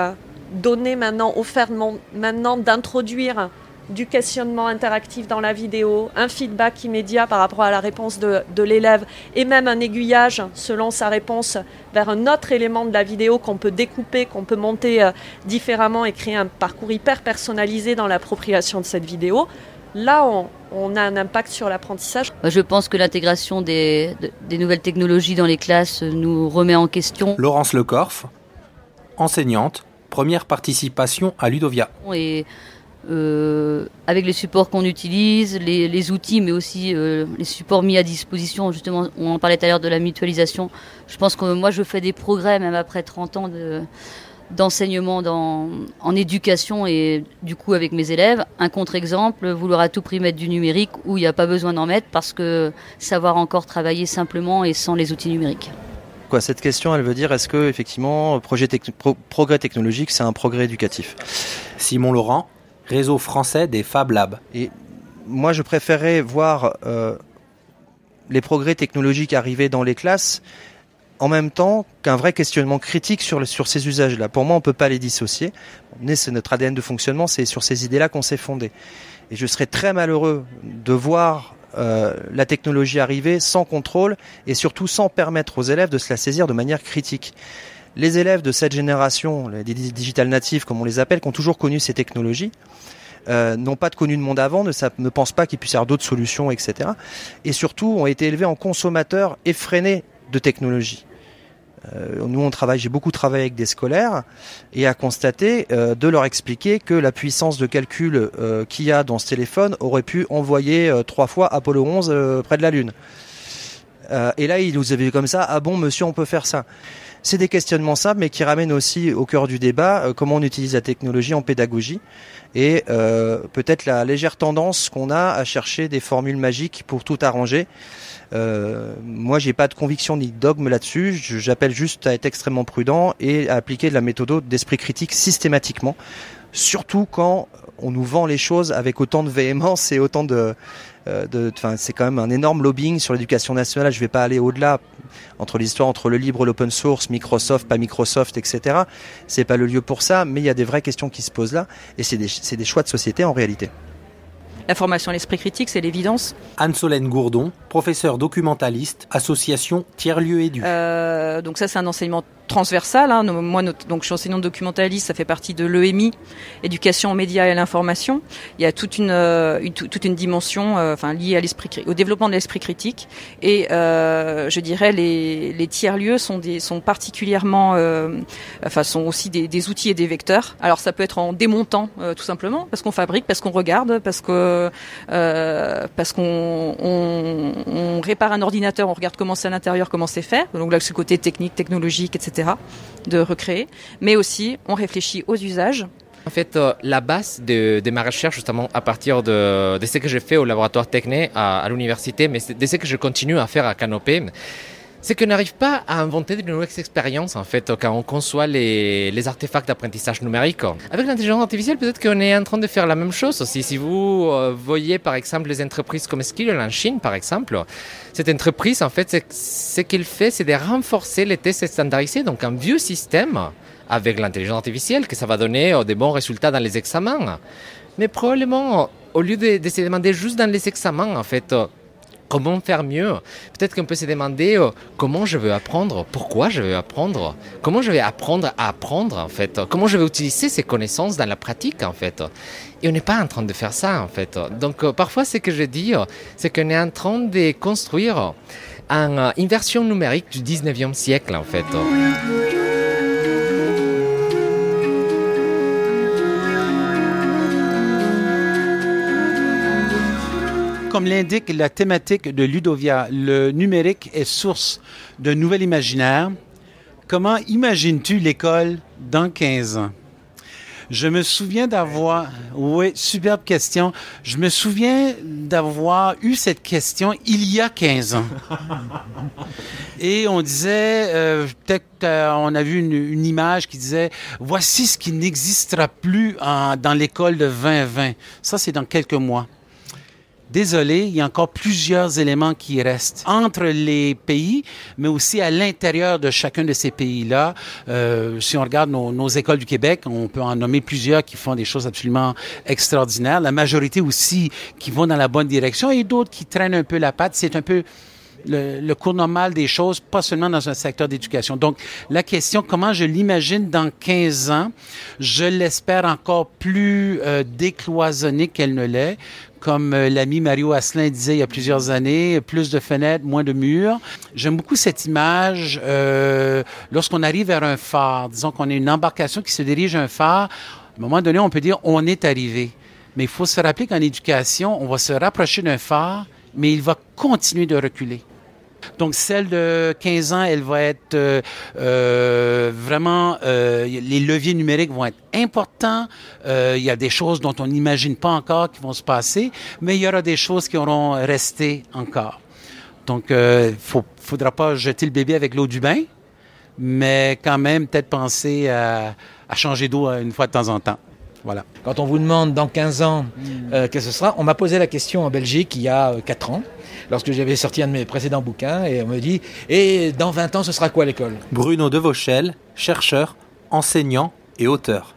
donnée maintenant, offerte maintenant d'introduire du questionnement interactif dans la vidéo, un feedback immédiat par rapport à la réponse de, l'élève et même un aiguillage selon sa réponse vers un autre élément de la vidéo qu'on peut découper, qu'on peut monter euh, différemment et créer un parcours hyper personnalisé dans l'appropriation de cette vidéo. Là, on, a un impact sur l'apprentissage. Je pense que l'intégration des, des, nouvelles technologies dans les classes nous remet en question. Laurence Lecorf, enseignante, première participation à Ludovia. Et euh, avec les supports qu'on utilise, les, outils, mais aussi euh, les supports mis à disposition. Justement, on en parlait tout à l'heure de la mutualisation. Je pense que moi, je fais des progrès, même après 30 ans d'enseignement en éducation et du coup avec mes élèves. Un contre-exemple, vouloir à tout prix mettre du numérique où il n'y a pas besoin d'en mettre parce que savoir encore travailler simplement et sans les outils numériques. Quoi, cette question, elle veut dire est-ce que effectivement projet progrès technologique, c'est un progrès éducatif? Simon Laurent, réseau français des Fab Labs. Et moi, je préférais voir euh, les progrès technologiques arriver dans les classes en même temps qu'un vrai questionnement critique sur, sur ces usages-là. Pour moi, on ne peut pas les dissocier. C'est notre ADN de fonctionnement, c'est sur ces idées-là qu'on s'est fondé. Et je serais très malheureux de voir euh, la technologie arriver sans contrôle et surtout sans permettre aux élèves de se la saisir de manière critique les élèves de cette génération, les digital natifs comme on les appelle, qui ont toujours connu ces technologies, euh, n'ont pas de connu de monde avant, ne, ne pensent pas qu'il puisse y avoir d'autres solutions, etc. Et surtout ont été élevés en consommateurs effrénés de technologies. Euh, nous, on travaille, j'ai beaucoup travaillé avec des scolaires et à constater euh, de leur expliquer que la puissance de calcul qu'il y a dans ce téléphone aurait pu envoyer trois fois Apollo 11 près de la Lune. et là, ils nous avaient vu comme ça. Ah bon, monsieur, on peut faire ça? C'est des questionnements simples, mais qui ramènent aussi au cœur du débat euh, comment on utilise la technologie en pédagogie et euh, peut-être la légère tendance qu'on a à chercher des formules magiques pour tout arranger. Euh, moi, j'ai pas de conviction ni de dogme là-dessus. J'appelle juste à être extrêmement prudent et à appliquer de la méthode d'esprit critique systématiquement, surtout quand on nous vend les choses avec autant de véhémence et autant de, euh, c'est quand même un énorme lobbying sur l'éducation nationale. Je ne vais pas aller au-delà entre l'histoire entre le libre l'open source, Microsoft, pas Microsoft, etc. C'est pas le lieu pour ça, mais il y a des vraies questions qui se posent là, et c'est des choix de société en réalité. La formation à l'esprit critique, c'est l'évidence. Anne-Solène Gourdon, professeure documentaliste, association Tiers-Lieu Édu. Euh, donc ça, c'est un enseignement transversales. Hein. Moi, donc, je suis enseignante documentaliste, ça fait partie de l'EMI, éducation aux médias et à l'information. Il y a toute une, toute une dimension enfin, liée à l'esprit, au développement de l'esprit critique. Et je dirais les, les tiers-lieux sont, des, sont particulièrement, enfin, sont aussi des, des, outils et des vecteurs. Alors ça peut être en démontant tout simplement, parce qu'on fabrique, parce qu'on regarde, parce que parce qu'on on, on répare un ordinateur, on regarde comment c'est à l'intérieur, comment c'est fait. Donc là, ce côté technique, technologique, etc. de recréer. Mais aussi, on réfléchit aux usages. En fait, euh, la base de, ma recherche, justement, à partir de, ce que j'ai fait au laboratoire Techné à, à l'université, mais de ce que je continue à faire à Canopé, c'est qu'on n'arrive pas à inventer de nouvelles expériences en fait quand on conçoit les, artefacts d'apprentissage numérique. Avec l'intelligence artificielle, peut-être qu'on est en train de faire la même chose aussi. Si vous euh, voyez par exemple les entreprises comme Skill en Chine par exemple, cette entreprise en fait, ce qu'il fait, c'est de renforcer les tests standardisés, donc un vieux système avec l'intelligence artificielle que ça va donner euh, des bons résultats dans les examens. Mais probablement, au lieu de, de se demander juste dans les examens en fait, Comment faire mieux Peut-être qu'on peut se demander euh, comment je veux apprendre, pourquoi je veux apprendre, comment je vais apprendre à apprendre en fait, comment je vais utiliser ces connaissances dans la pratique en fait. Et on n'est pas en train de faire ça en fait. Donc euh, parfois ce que je dis, euh, c'est qu'on est en train de construire une version numérique du 19e siècle en fait. Comme l'indique la thématique de Ludovia, le numérique est source de nouvel imaginaire. Comment imagines-tu l'école dans 15 ans? Je me souviens d'avoir, oui, superbe question. Je me souviens d'avoir eu cette question il y a 15 ans. <laughs> Et on disait, euh, peut-être euh, on a vu une, image qui disait, voici ce qui n'existera plus dans l'école de 2020. Ça, c'est dans quelques mois. Désolé, il y a encore plusieurs éléments qui restent entre les pays, mais aussi à l'intérieur de chacun de ces pays-là. Euh, si on regarde nos, écoles du Québec, on peut en nommer plusieurs qui font des choses absolument extraordinaires. La majorité aussi qui vont dans la bonne direction et d'autres qui traînent un peu la patte. C'est un peu le, cours normal des choses, pas seulement dans un secteur d'éducation. Donc, la question, comment je l'imagine dans 15 ans, je l'espère encore plus euh, décloisonnée qu'elle ne l'est comme euh, l'ami Mario Asselin disait il y a plusieurs années, plus de fenêtres, moins de murs. J'aime beaucoup cette image euh, lorsqu'on arrive vers un phare, disons qu'on est une embarcation qui se dirige à un phare, à un moment donné, on peut dire on est arrivé. Mais il faut se rappeler qu'en éducation, on va se rapprocher d'un phare, mais il va continuer de reculer. Donc celle de 15 ans, elle va être euh, euh, vraiment, euh, les leviers numériques vont être importants. il y a des choses dont on n'imagine pas encore qui vont se passer, mais il y aura des choses qui auront resté encore. Donc il ne faudra pas jeter le bébé avec l'eau du bain, mais quand même peut-être penser à, à changer d'eau une fois de temps en temps. Voilà. Quand on vous demande dans 15 ans euh, que ce sera, on m'a posé la question en Belgique il y a 4 ans, lorsque j'avais sorti un de mes précédents bouquins, et on me dit Et dans 20 ans, ce sera quoi l'école? Bruno Devauchel, chercheur, enseignant et auteur.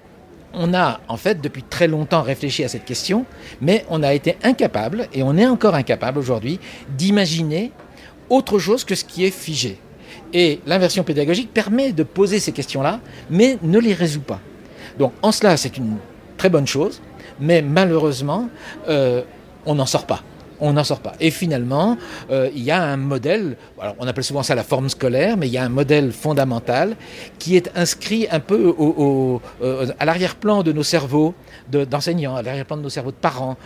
On a en fait depuis très longtemps réfléchi à cette question, mais on a été incapable, et on est encore incapable aujourd'hui, d'imaginer autre chose que ce qui est figé. Et l'inversion pédagogique permet de poser ces questions-là, mais ne les résout pas. Donc en cela, c'est une très bonne chose, mais malheureusement, euh, on n'en sort pas. On n'en sort pas. Et finalement, euh, il y a un modèle, on appelle souvent ça la forme scolaire, mais il y a un modèle fondamental qui est inscrit un peu au, euh, à l'arrière-plan de nos cerveaux d'enseignants, à l'arrière-plan de nos cerveaux de parents,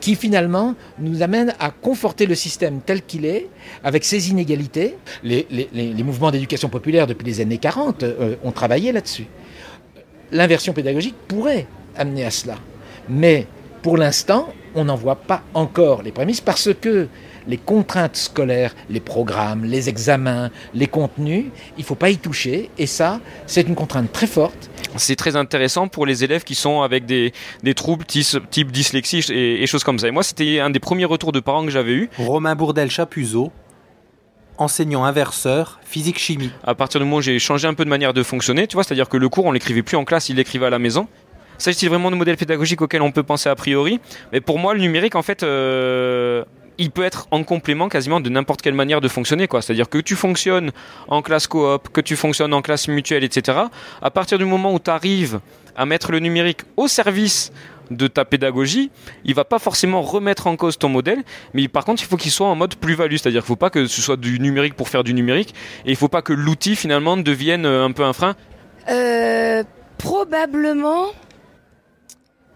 qui finalement nous amène à conforter le système tel qu'il est, avec ses inégalités. Les, mouvements d'éducation populaire depuis les années 40 ont travaillé là-dessus l'inversion pédagogique pourrait amener à cela. Mais pour l'instant, on n'en voit pas encore les prémices parce que les contraintes scolaires, les programmes, les examens, les contenus, il ne faut pas y toucher. Et ça, c'est une contrainte très forte. C'est très intéressant pour les élèves qui sont avec des, troubles type, dyslexie et, choses comme ça. Et moi, c'était un des premiers retours de parents que j'avais eu. Romain Bourdel-Chapuzot, enseignant inverseur, physique-chimie. À partir du moment où j'ai changé un peu de manière de fonctionner, tu vois, c'est-à-dire que le cours, on l'écrivait plus en classe, il l'écrivait à la maison. S'agit-il vraiment de modèles pédagogiques auxquels on peut penser a priori Mais pour moi, le numérique, en fait, euh, il peut être en complément quasiment de n'importe quelle manière de fonctionner. C'est-à-dire que tu fonctionnes en classe coop, que tu fonctionnes en classe mutuelle, etc. À partir du moment où tu arrives à mettre le numérique au service de ta pédagogie, il va pas forcément remettre en cause ton modèle, mais par contre, il faut qu'il soit en mode plus-value, c'est-à-dire qu'il faut pas que ce soit du numérique pour faire du numérique, et il faut pas que l'outil finalement devienne euh, un peu un frein. Euh, probablement,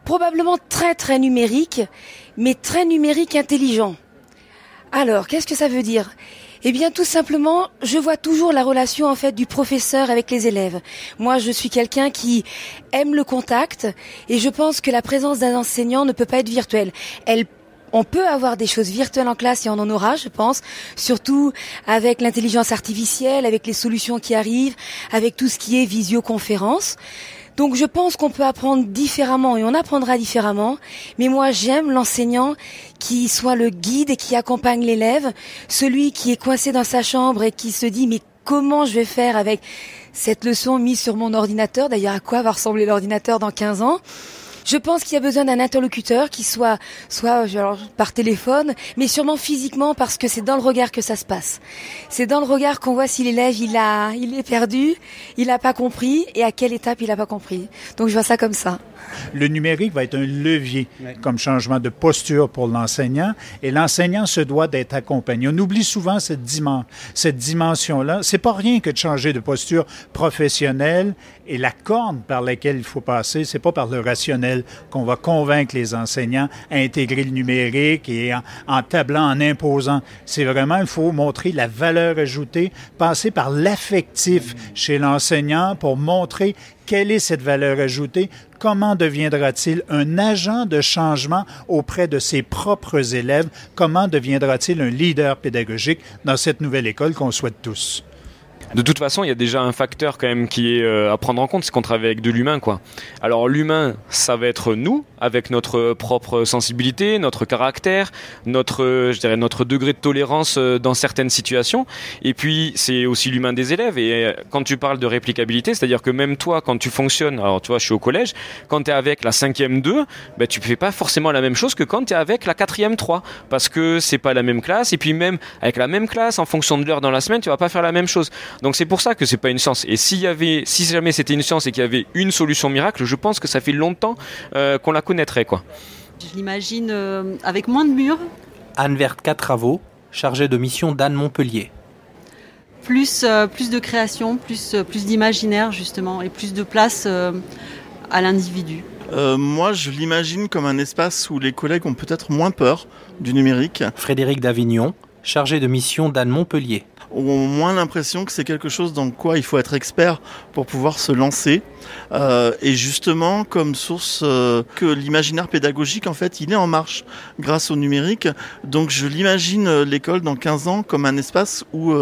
probablement très très numérique, mais très numérique intelligent. Alors, qu'est-ce que ça veut dire? Eh bien, tout simplement, je vois toujours la relation en fait du professeur avec les élèves. Moi, je suis quelqu'un qui aime le contact et je pense que la présence d'un enseignant ne peut pas être virtuelle. Elle on peut avoir des choses virtuelles en classe et on en aura, je pense, surtout avec l'intelligence artificielle, avec les solutions qui arrivent, avec tout ce qui est visioconférence. Donc je pense qu'on peut apprendre différemment et on apprendra différemment. Mais moi j'aime l'enseignant qui soit le guide et qui accompagne l'élève, celui qui est coincé dans sa chambre et qui se dit mais comment je vais faire avec cette leçon mise sur mon ordinateur? D'ailleurs à quoi va ressembler l'ordinateur dans 15 ans? Je pense qu'il y a besoin d'un interlocuteur qui soit soit genre, par téléphone, mais sûrement physiquement parce que c'est dans le regard que ça se passe. C'est dans le regard qu'on voit si l'élève il a il est perdu, il n'a pas compris et à quelle étape il n'a pas compris. Donc je vois ça comme ça. Le numérique va être un levier comme changement de posture pour l'enseignant et l'enseignant se doit d'être accompagné. On oublie souvent cette, dimension, cette dimension-là. C'est pas rien que de changer de posture professionnelle et la corne par laquelle il faut passer, c'est pas par le rationnel qu'on va convaincre les enseignants à intégrer le numérique et en, en tablant, en imposant. C'est vraiment, il faut montrer la valeur ajoutée, passer par l'affectif chez l'enseignant pour montrer quelle est cette valeur ajoutée? Comment deviendra-t-il un agent de changement auprès de ses propres élèves? Comment deviendra-t-il un leader pédagogique dans cette nouvelle école qu'on souhaite tous? De toute façon, il y a déjà un facteur quand même qui est euh, à prendre en compte, c'est qu'on travaille avec de l'humain, quoi. Alors l'humain, ça va être nous, avec notre propre sensibilité, notre caractère, notre, je dirais, notre degré de tolérance euh, dans certaines situations. Et puis c'est aussi l'humain des élèves. Et euh, quand tu parles de réplicabilité, c'est-à-dire que même toi, quand tu fonctionnes, alors tu vois, je suis au collège, quand tu es avec la cinquième 2, ben, tu fais pas forcément la même chose que quand tu es avec la quatrième 3, parce que c'est pas la même classe. Et puis même avec la même classe, en fonction de l'heure dans la semaine, tu vas pas faire la même chose. Donc c'est pour ça que c'est pas une science. Et y avait, si jamais c'était une science et qu'il y avait une solution miracle, je pense que ça fait longtemps euh, qu'on la connaîtrait, quoi. Je l'imagine euh, avec moins de murs. Anne Vertka Travaux, chargée de mission d'Anne Montpellier. Plus, euh, plus de création, plus, euh, plus d'imaginaire justement, et plus de place euh, à l'individu. Euh, moi, je l'imagine comme un espace où les collègues ont peut-être moins peur du numérique. Frédéric Davignon, chargé de mission d'Anne Montpellier. Ont moins l'impression que c'est quelque chose dans quoi il faut être expert pour pouvoir se lancer. Euh, et justement, comme source euh, que l'imaginaire pédagogique, en fait, il est en marche grâce au numérique. Donc, je l'imagine euh, l'école dans 15 ans comme un espace où,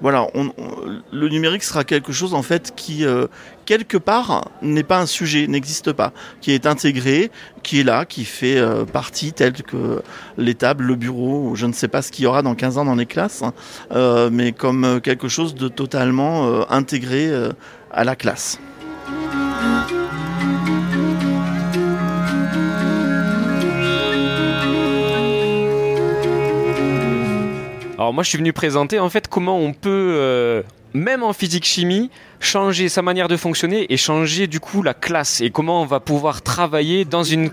voilà, on, le numérique sera quelque chose, en fait, qui, quelque part, n'est pas un sujet, n'existe pas, qui est intégré, qui est là, qui fait euh, partie, telle que les tables, le bureau, je ne sais pas ce qu'il y aura dans 15 ans dans les classes, hein, euh, mais comme euh, quelque chose de totalement intégré à la classe. Alors moi je suis venu présenter en fait comment on peut, même en physique-chimie, changer sa manière de fonctionner et changer du coup la classe et comment on va pouvoir travailler dans une...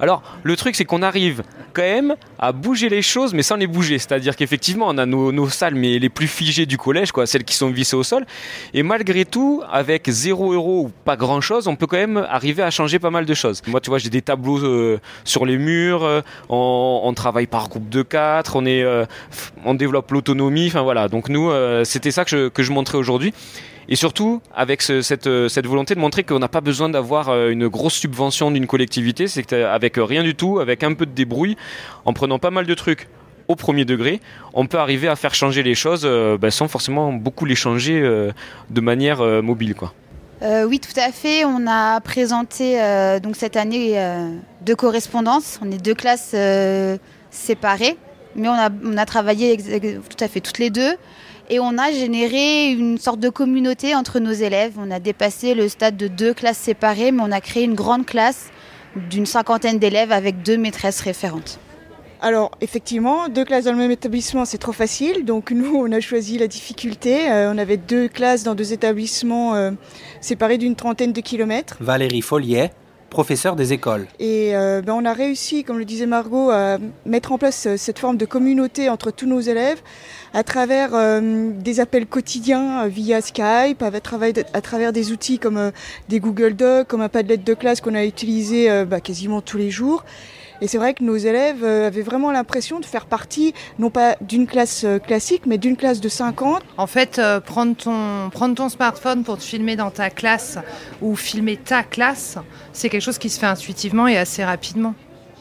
Alors le truc c'est qu'on arrive quand même à bouger les choses mais sans les bouger. C'est-à-dire qu'effectivement on a nos, salles mais les plus figées du collège, quoi, celles qui sont vissées au sol. Et malgré tout, avec 0 euro ou pas grand-chose, on peut quand même arriver à changer pas mal de choses. Moi tu vois j'ai des tableaux euh, sur les murs, euh, on, travaille par groupe de 4, on, est, euh, on développe l'autonomie, enfin voilà. Donc nous c'était ça que que je montrais aujourd'hui. Et surtout, avec euh, cette volonté de montrer qu'on n'a pas besoin d'avoir euh, une grosse subvention d'une collectivité, c'est qu'avec rien du tout, avec un peu de débrouille, en prenant pas mal de trucs au premier degré, on peut arriver à faire changer les choses euh, bah, sans forcément beaucoup les changer euh, de manière euh, mobile. Quoi. Euh, oui, tout à fait. On a présenté euh, donc cette année euh, deux correspondances. On est deux classes euh, séparées, mais on a, on a travaillé tout à fait toutes les deux. Et on a généré une sorte de communauté entre nos élèves. On a dépassé le stade de deux classes séparées, mais on a créé une grande classe d'une cinquantaine d'élèves avec deux maîtresses référentes. Alors, effectivement, deux classes dans le même établissement, c'est trop facile. Donc, nous, on a choisi la difficulté. Euh, on avait deux classes dans deux établissements euh, séparés d'une trentaine de kilomètres. Valérie Folliet, professeure des écoles. Et euh, ben, on a réussi, comme le disait Margot, à mettre en place euh, cette forme de communauté entre tous nos élèves à travers euh, des appels quotidiens via Skype, à travers, des outils comme des Google Docs, comme un Padlet de classe qu'on a utilisé bah, quasiment tous les jours. Et c'est vrai que nos élèves euh, avaient vraiment l'impression de faire partie, non pas d'une classe euh, classique, mais d'une classe de 50. En fait, euh, ton, prendre ton smartphone pour te filmer dans ta classe ou filmer ta classe, c'est quelque chose qui se fait intuitivement et assez rapidement.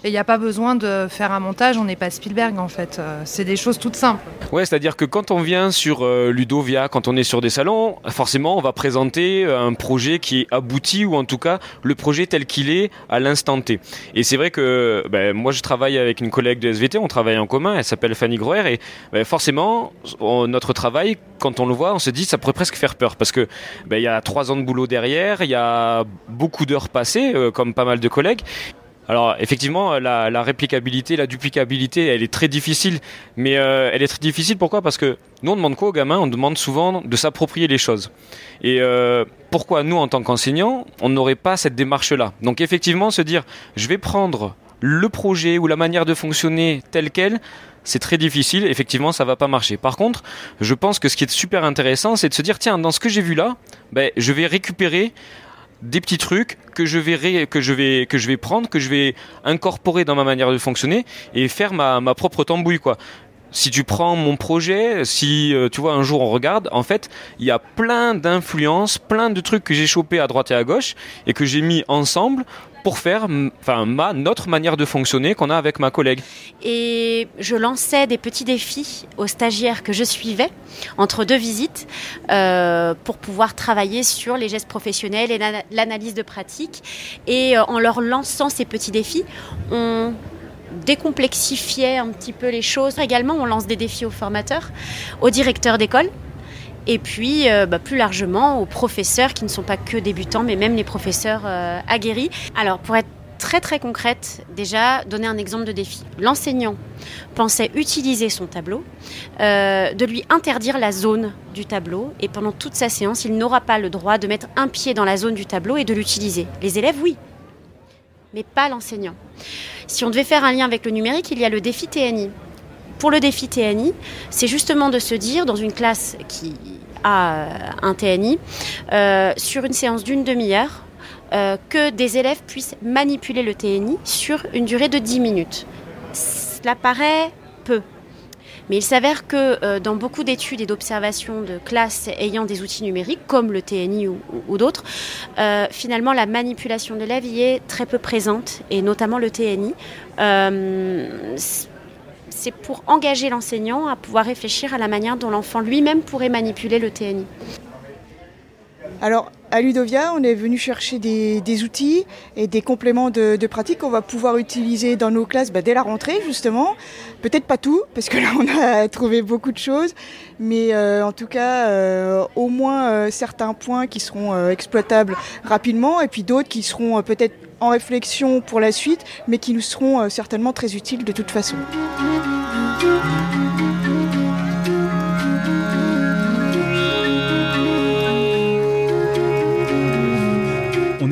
Et il n'y a pas besoin de faire un montage, on n'est pas Spielberg en fait. Euh, C'est des choses toutes simples. Ouais, c'est-à-dire que quand on vient sur euh, Ludovia, quand on est sur des salons, forcément, on va présenter euh, un projet qui est abouti ou en tout cas le projet tel qu'il est à l'instant T. Et c'est vrai que ben, moi, je travaille avec une collègue de SVT, on travaille en commun, elle s'appelle Fanny Groer et ben, forcément, notre travail, quand on le voit, on se dit ça pourrait presque faire peur parce que ben, il y a trois ans de boulot derrière, il y a beaucoup d'heures passées, comme pas mal de collègues. Alors effectivement, la, la réplicabilité, la duplicabilité, elle est très difficile. Mais euh, elle est très difficile pourquoi? Parce que nous, on demande quoi aux gamins? On demande souvent de s'approprier les choses. Et euh, pourquoi nous, en tant qu'enseignants, on n'aurait pas cette démarche-là? Donc effectivement, se dire, je vais prendre le projet ou la manière de fonctionner telle qu'elle, c'est très difficile, effectivement ça va pas marcher. Par contre, je pense que ce qui est super intéressant, c'est de se dire tiens, dans ce que j'ai vu là, ben, je vais récupérer des petits trucs que je vais que je vais que je vais prendre, que je vais incorporer dans ma manière de fonctionner et faire ma, ma propre tambouille quoi. Si tu prends mon projet, si euh, tu vois un jour on regarde, en fait, il y a plein d'influences, plein de trucs que j'ai chopés à droite et à gauche et que j'ai mis ensemble pour faire enfin ma notre manière de fonctionner qu'on a avec ma collègue. Et je lançais des petits défis aux stagiaires que je suivais entre deux visites euh, pour pouvoir travailler sur les gestes professionnels et l'ana- l'analyse de pratique. Et euh, en leur lançant ces petits défis, on décomplexifiait un petit peu les choses. Également, on lance des défis aux formateurs, aux directeurs d'école. Et puis, euh, bah, plus largement, aux professeurs qui ne sont pas que débutants, mais même les professeurs euh, aguerris. Alors, pour être très très concrète, déjà, donner un exemple de défi. L'enseignant pensait utiliser son tableau, euh, de lui interdire la zone du tableau, et pendant toute sa séance, il n'aura pas le droit de mettre un pied dans la zone du tableau et de l'utiliser. Les élèves, oui, mais pas l'enseignant. Si on devait faire un lien avec le numérique, il y a le défi TNI. Pour le défi TNI, c'est justement de se dire, dans une classe qui a euh, un TNI, euh, sur une séance d'une demi-heure, euh, que des élèves puissent manipuler le TNI sur une durée de 10 minutes. Cela paraît peu. Mais il s'avère que dans beaucoup d'études et d'observations de classes ayant des outils numériques, comme le TNI ou, d'autres, finalement la manipulation de l'élève y est très peu présente, et notamment le TNI. C'est pour engager l'enseignant à pouvoir réfléchir à la manière dont l'enfant lui-même pourrait manipuler le TNI. Alors, à Ludovia, on est venu chercher des, outils et des compléments de, de pratique qu'on va pouvoir utiliser dans nos classes bah, dès la rentrée, justement. Peut-être pas tout, parce que là, on a <laughs> trouvé beaucoup de choses, mais euh, en tout cas, euh, au moins euh, certains points qui seront exploitables rapidement, et puis d'autres qui seront peut-être en réflexion pour la suite, mais qui nous seront certainement très utiles de toute façon.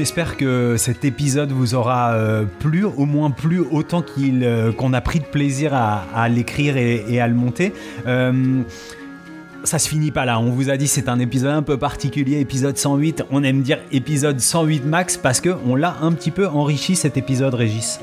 Espère que cet épisode vous aura euh, plu, au moins plu autant euh, qu'on a pris de plaisir à, l'écrire et, et à le monter. Euh, ça se finit pas là. On vous a dit c'est un épisode un peu particulier, épisode 108. On aime dire épisode 108 max parce que on l'a un petit peu enrichi cet épisode, Régis.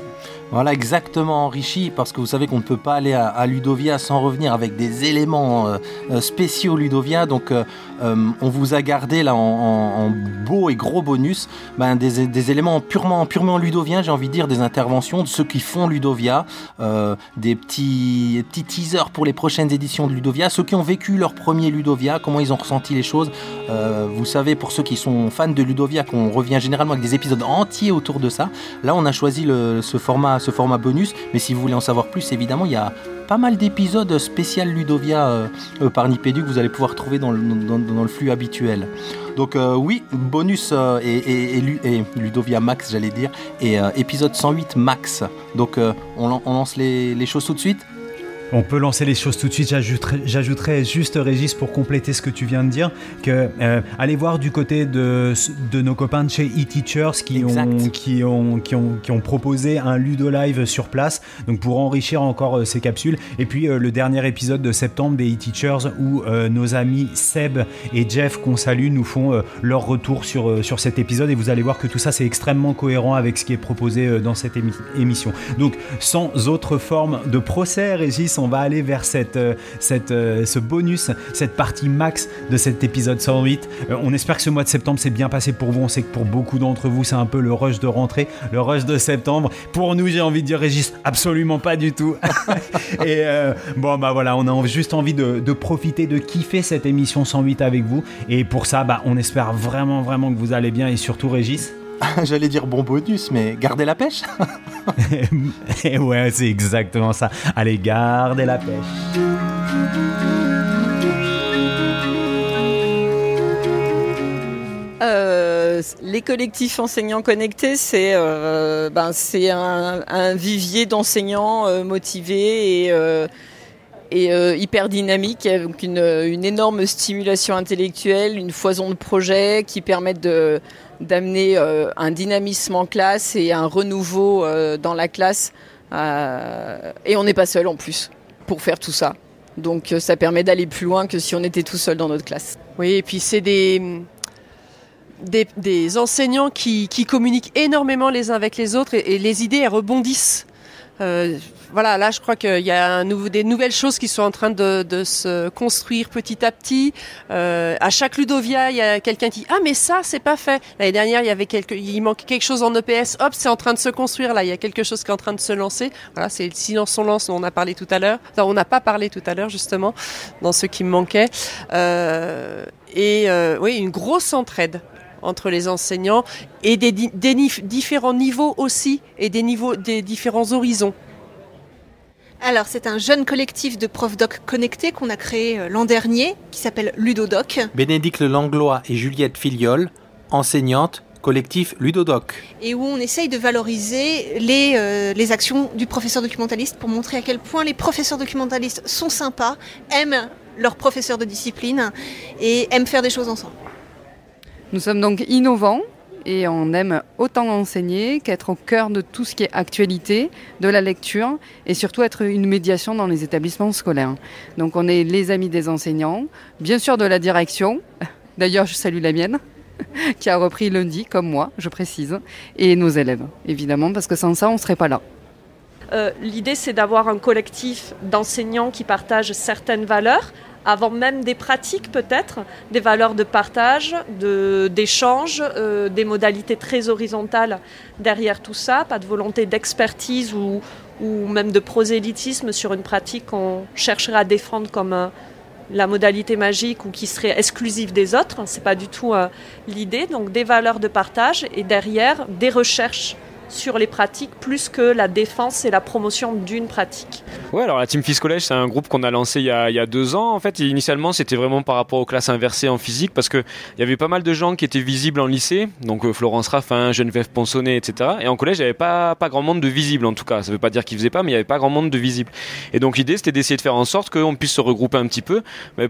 Voilà, exactement enrichi, parce que vous savez qu'on ne peut pas aller à, Ludovia sans revenir avec des éléments euh, euh, spéciaux Ludovia. Donc, euh, on vous a gardé là en, beau et gros bonus ben, des, éléments purement, purement ludoviens, j'ai envie de dire, des interventions de ceux qui font Ludovia, des petits, teasers pour les prochaines éditions de Ludovia, ceux qui ont vécu leur premier Ludovia, comment ils ont ressenti les choses. Vous savez, pour ceux qui sont fans de Ludovia, qu'on revient généralement avec des épisodes entiers autour de ça. Là, on a choisi le- ce format ce format bonus. Mais si vous voulez en savoir plus, évidemment, il y a pas mal d'épisodes spécial Ludovia euh, euh, par Nipédu que vous allez pouvoir trouver dans le, flux habituel. Donc euh, oui, bonus et, Ludovia Max, j'allais dire, et épisode 108 Max. Donc on, lance les choses tout de suite on peut lancer les choses tout de suite. J'ajouterais juste, Régis, pour compléter ce que tu viens de dire, que euh, allez voir du côté de, de nos copains de chez eTeachers qui ont, qui, ont, qui, ont, qui ont proposé un Ludo Live sur place, donc pour enrichir encore euh, ces capsules. Et puis euh, le dernier épisode de septembre des eTeachers où nos amis Seb et Jeff, qu'on salue, nous font leur retour sur, sur cet épisode. Et vous allez voir que tout ça, c'est extrêmement cohérent avec ce qui est proposé dans cette émi émission. Donc, sans autre forme de procès, Régis, on va aller vers euh, euh, ce bonus, cette partie max de cet épisode 108. Euh, on espère que ce mois de septembre s'est bien passé pour vous. On sait que pour beaucoup d'entre vous, c'est un peu le rush de rentrée, le rush de septembre. Pour nous, j'ai envie de dire, Régis, absolument pas du tout. <laughs> Et bon, bah voilà, on a juste envie de, de, profiter, de kiffer cette émission 108 avec vous. Et pour ça, bah, on espère vraiment, vraiment que vous allez bien et surtout, Régis. <laughs> J'allais dire bon bonus, mais gardez la pêche. <laughs> ouais, c'est exactement ça. Allez, gardez la pêche. Euh, les collectifs enseignants connectés, c'est euh, ben, un, un, vivier d'enseignants euh, motivés et, euh, et euh, hyper dynamiques, avec une, une, énorme stimulation intellectuelle, une foison de projets qui permettent de d'amener euh, un dynamisme en classe et un renouveau euh, dans la classe. Euh, et on n'est pas seul en plus pour faire tout ça. Donc ça permet d'aller plus loin que si on était tout seul dans notre classe. Oui, et puis c'est des, des, enseignants qui, qui, communiquent énormément les uns avec les autres et, les idées rebondissent. Voilà, là, je crois qu'il y a un nouveau, des nouvelles choses qui sont en train de, de se construire petit à petit. Euh, à chaque Ludovia, il y a quelqu'un qui dit ah mais ça c'est pas fait. L'année dernière, il y avait quelque, il manquait quelque chose en EPS. Hop, c'est en train de se construire. Là, il y a quelque chose qui est en train de se lancer. Voilà, c'est le silence on lance dont on a parlé tout à l'heure. On n'a pas parlé tout à l'heure justement dans ce qui me manquait. Euh, et euh, oui, une grosse entraide entre les enseignants et des, des, différents niveaux aussi et des niveaux des différents horizons. Alors, c'est un jeune collectif de profs doc connectés qu'on a créé l'an dernier, qui s'appelle Ludodoc. Bénédicte Langlois et Juliette Filiol, enseignantes, collectif Ludodoc. Et où on essaye de valoriser les, euh, les actions du professeur documentaliste pour montrer à quel point les professeurs documentalistes sont sympas, aiment leurs professeurs de discipline et aiment faire des choses ensemble. Nous sommes donc innovants et on aime autant enseigner qu'être au cœur de tout ce qui est actualité, de la lecture et surtout être une médiation dans les établissements scolaires. Donc on est les amis des enseignants, bien sûr de la direction, <laughs> d'ailleurs je salue la mienne, <laughs> qui a repris lundi, comme moi, je précise, et nos élèves, évidemment, parce que sans ça on ne serait pas là. Euh, L'idée c'est d'avoir un collectif d'enseignants qui partagent certaines valeurs, avant même des pratiques peut-être, des valeurs de partage, d'échange, de, euh, des modalités très horizontales derrière tout ça, pas de volonté d'expertise ou, ou, même de prosélytisme sur une pratique qu'on chercherait à défendre comme euh, la modalité magique ou qui serait exclusive des autres. C'est pas du tout euh, l'idée. Donc des valeurs de partage et derrière des recherches sur les pratiques plus que la défense et la promotion d'une pratique. Ouais, alors la Team Fils Collège, c'est un groupe qu'on a lancé il y a, il y a, deux ans. En fait, initialement, c'était vraiment par rapport aux classes inversées en physique parce qu'il y avait pas mal de gens qui étaient visibles en lycée, donc euh, Florence Raffin, Geneviève Ponsonnet, etc. Et en collège, il n'y avait pas, pas grand monde de visibles en tout cas. Ça ne veut pas dire qu'ils faisaient pas, mais il n'y avait pas grand monde de visibles. Et donc l'idée, c'était d'essayer de faire en sorte qu'on puisse se regrouper un petit peu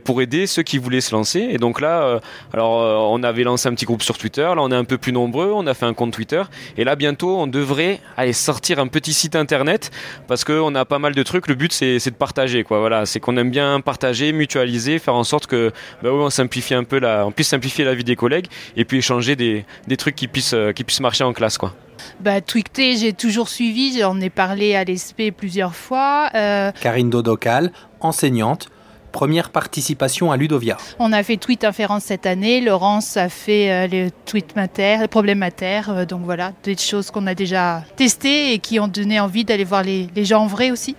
pour aider ceux qui voulaient se lancer. Et donc là, euh, alors euh, on avait lancé un petit groupe sur Twitter. Là, on est un peu plus nombreux. On a fait un compte Twitter. Et là, bientôt, on devrait aller sortir un petit site internet parce qu'on a pas mal de trucs. Le but, c'est de partager, quoi. Voilà, c'est qu'on aime bien partager, mutualiser, faire en sorte que, bah oui, on simplifie un peu la, on puisse simplifier la vie des collègues et puis échanger des, des trucs qui puissent, euh, qui puissent marcher en classe, quoi. Bah, Twicté, j'ai toujours suivi, j'en ai parlé à l'ESP plusieurs fois. Euh... Karine Dodocal, enseignante, première participation à Ludovia. On a fait Tweet Inférence cette année, Laurence a fait euh, les tweets mater, les problèmes mater, euh, donc voilà, des choses qu'on a déjà testées et qui ont donné envie d'aller voir les, les, gens en vrai aussi.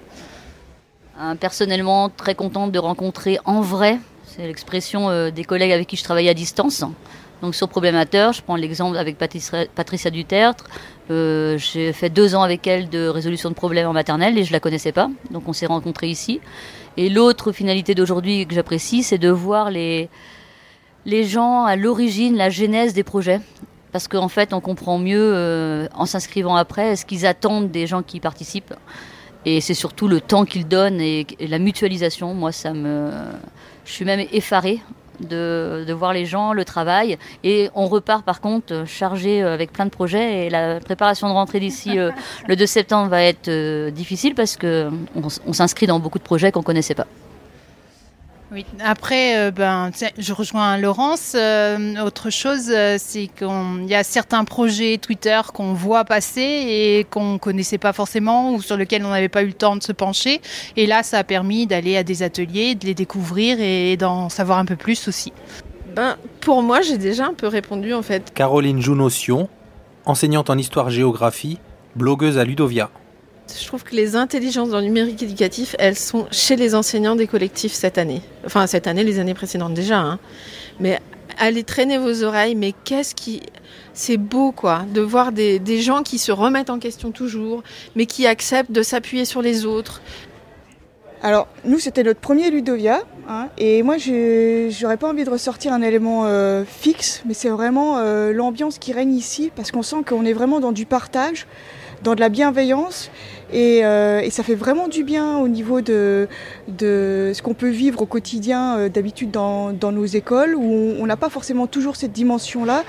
Euh, personnellement, très contente de rencontrer en vrai, c'est l'expression euh, des collègues avec qui je travaille à distance. Donc sur Problémateur, je prends l'exemple avec Patricia, Patricia Dutertre. Euh, j'ai fait deux ans avec elle de résolution de problèmes en maternelle et je la connaissais pas. Donc on s'est rencontrés ici. Et l'autre finalité d'aujourd'hui que j'apprécie, c'est de voir les, gens à l'origine, la genèse des projets. Parce qu'en fait, on comprend mieux euh, en s'inscrivant après ce qu'ils attendent des gens qui participent. Et c'est surtout le temps qu'ils donnent et, et la mutualisation. Moi, ça me, je suis même effarée de, voir les gens, le travail. Et on repart par contre chargé avec plein de projets. Et la préparation de rentrée d'ici euh, le 2 septembre va être euh, difficile parce qu'on on, s'inscrit dans beaucoup de projets qu'on ne connaissait pas. Oui. Après, euh, ben, je rejoins Laurence. Euh, autre chose, euh, c'est qu'il y a certains projets Twitter qu'on voit passer et qu'on connaissait pas forcément ou sur lesquels on n'avait pas eu le temps de se pencher. Et là, ça a permis d'aller à des ateliers, de les découvrir et d'en savoir un peu plus aussi. Ben, pour moi, j'ai déjà un peu répondu en fait. Caroline Jounotion, enseignante en histoire-géographie, blogueuse à Ludovia. Je trouve que les intelligences dans le numérique éducatif, elles sont chez les enseignants des collectifs cette année. Enfin, cette année, les années précédentes déjà. Hein. Mais allez traîner vos oreilles, mais qu'est-ce qui... C'est beau, quoi, de voir des, gens qui se remettent en question toujours, mais qui acceptent de s'appuyer sur les autres. Alors, nous, c'était notre premier Ludovia, hein, et moi, j'aurais pas envie de ressortir un élément euh, fixe, mais c'est vraiment euh, l'ambiance qui règne ici, parce qu'on sent qu'on est vraiment dans du partage, dans de la bienveillance, et, euh, et, ça fait vraiment du bien au niveau de, ce qu'on peut vivre au quotidien euh, d'habitude dans, nos écoles où on n'a pas forcément toujours cette dimension-là.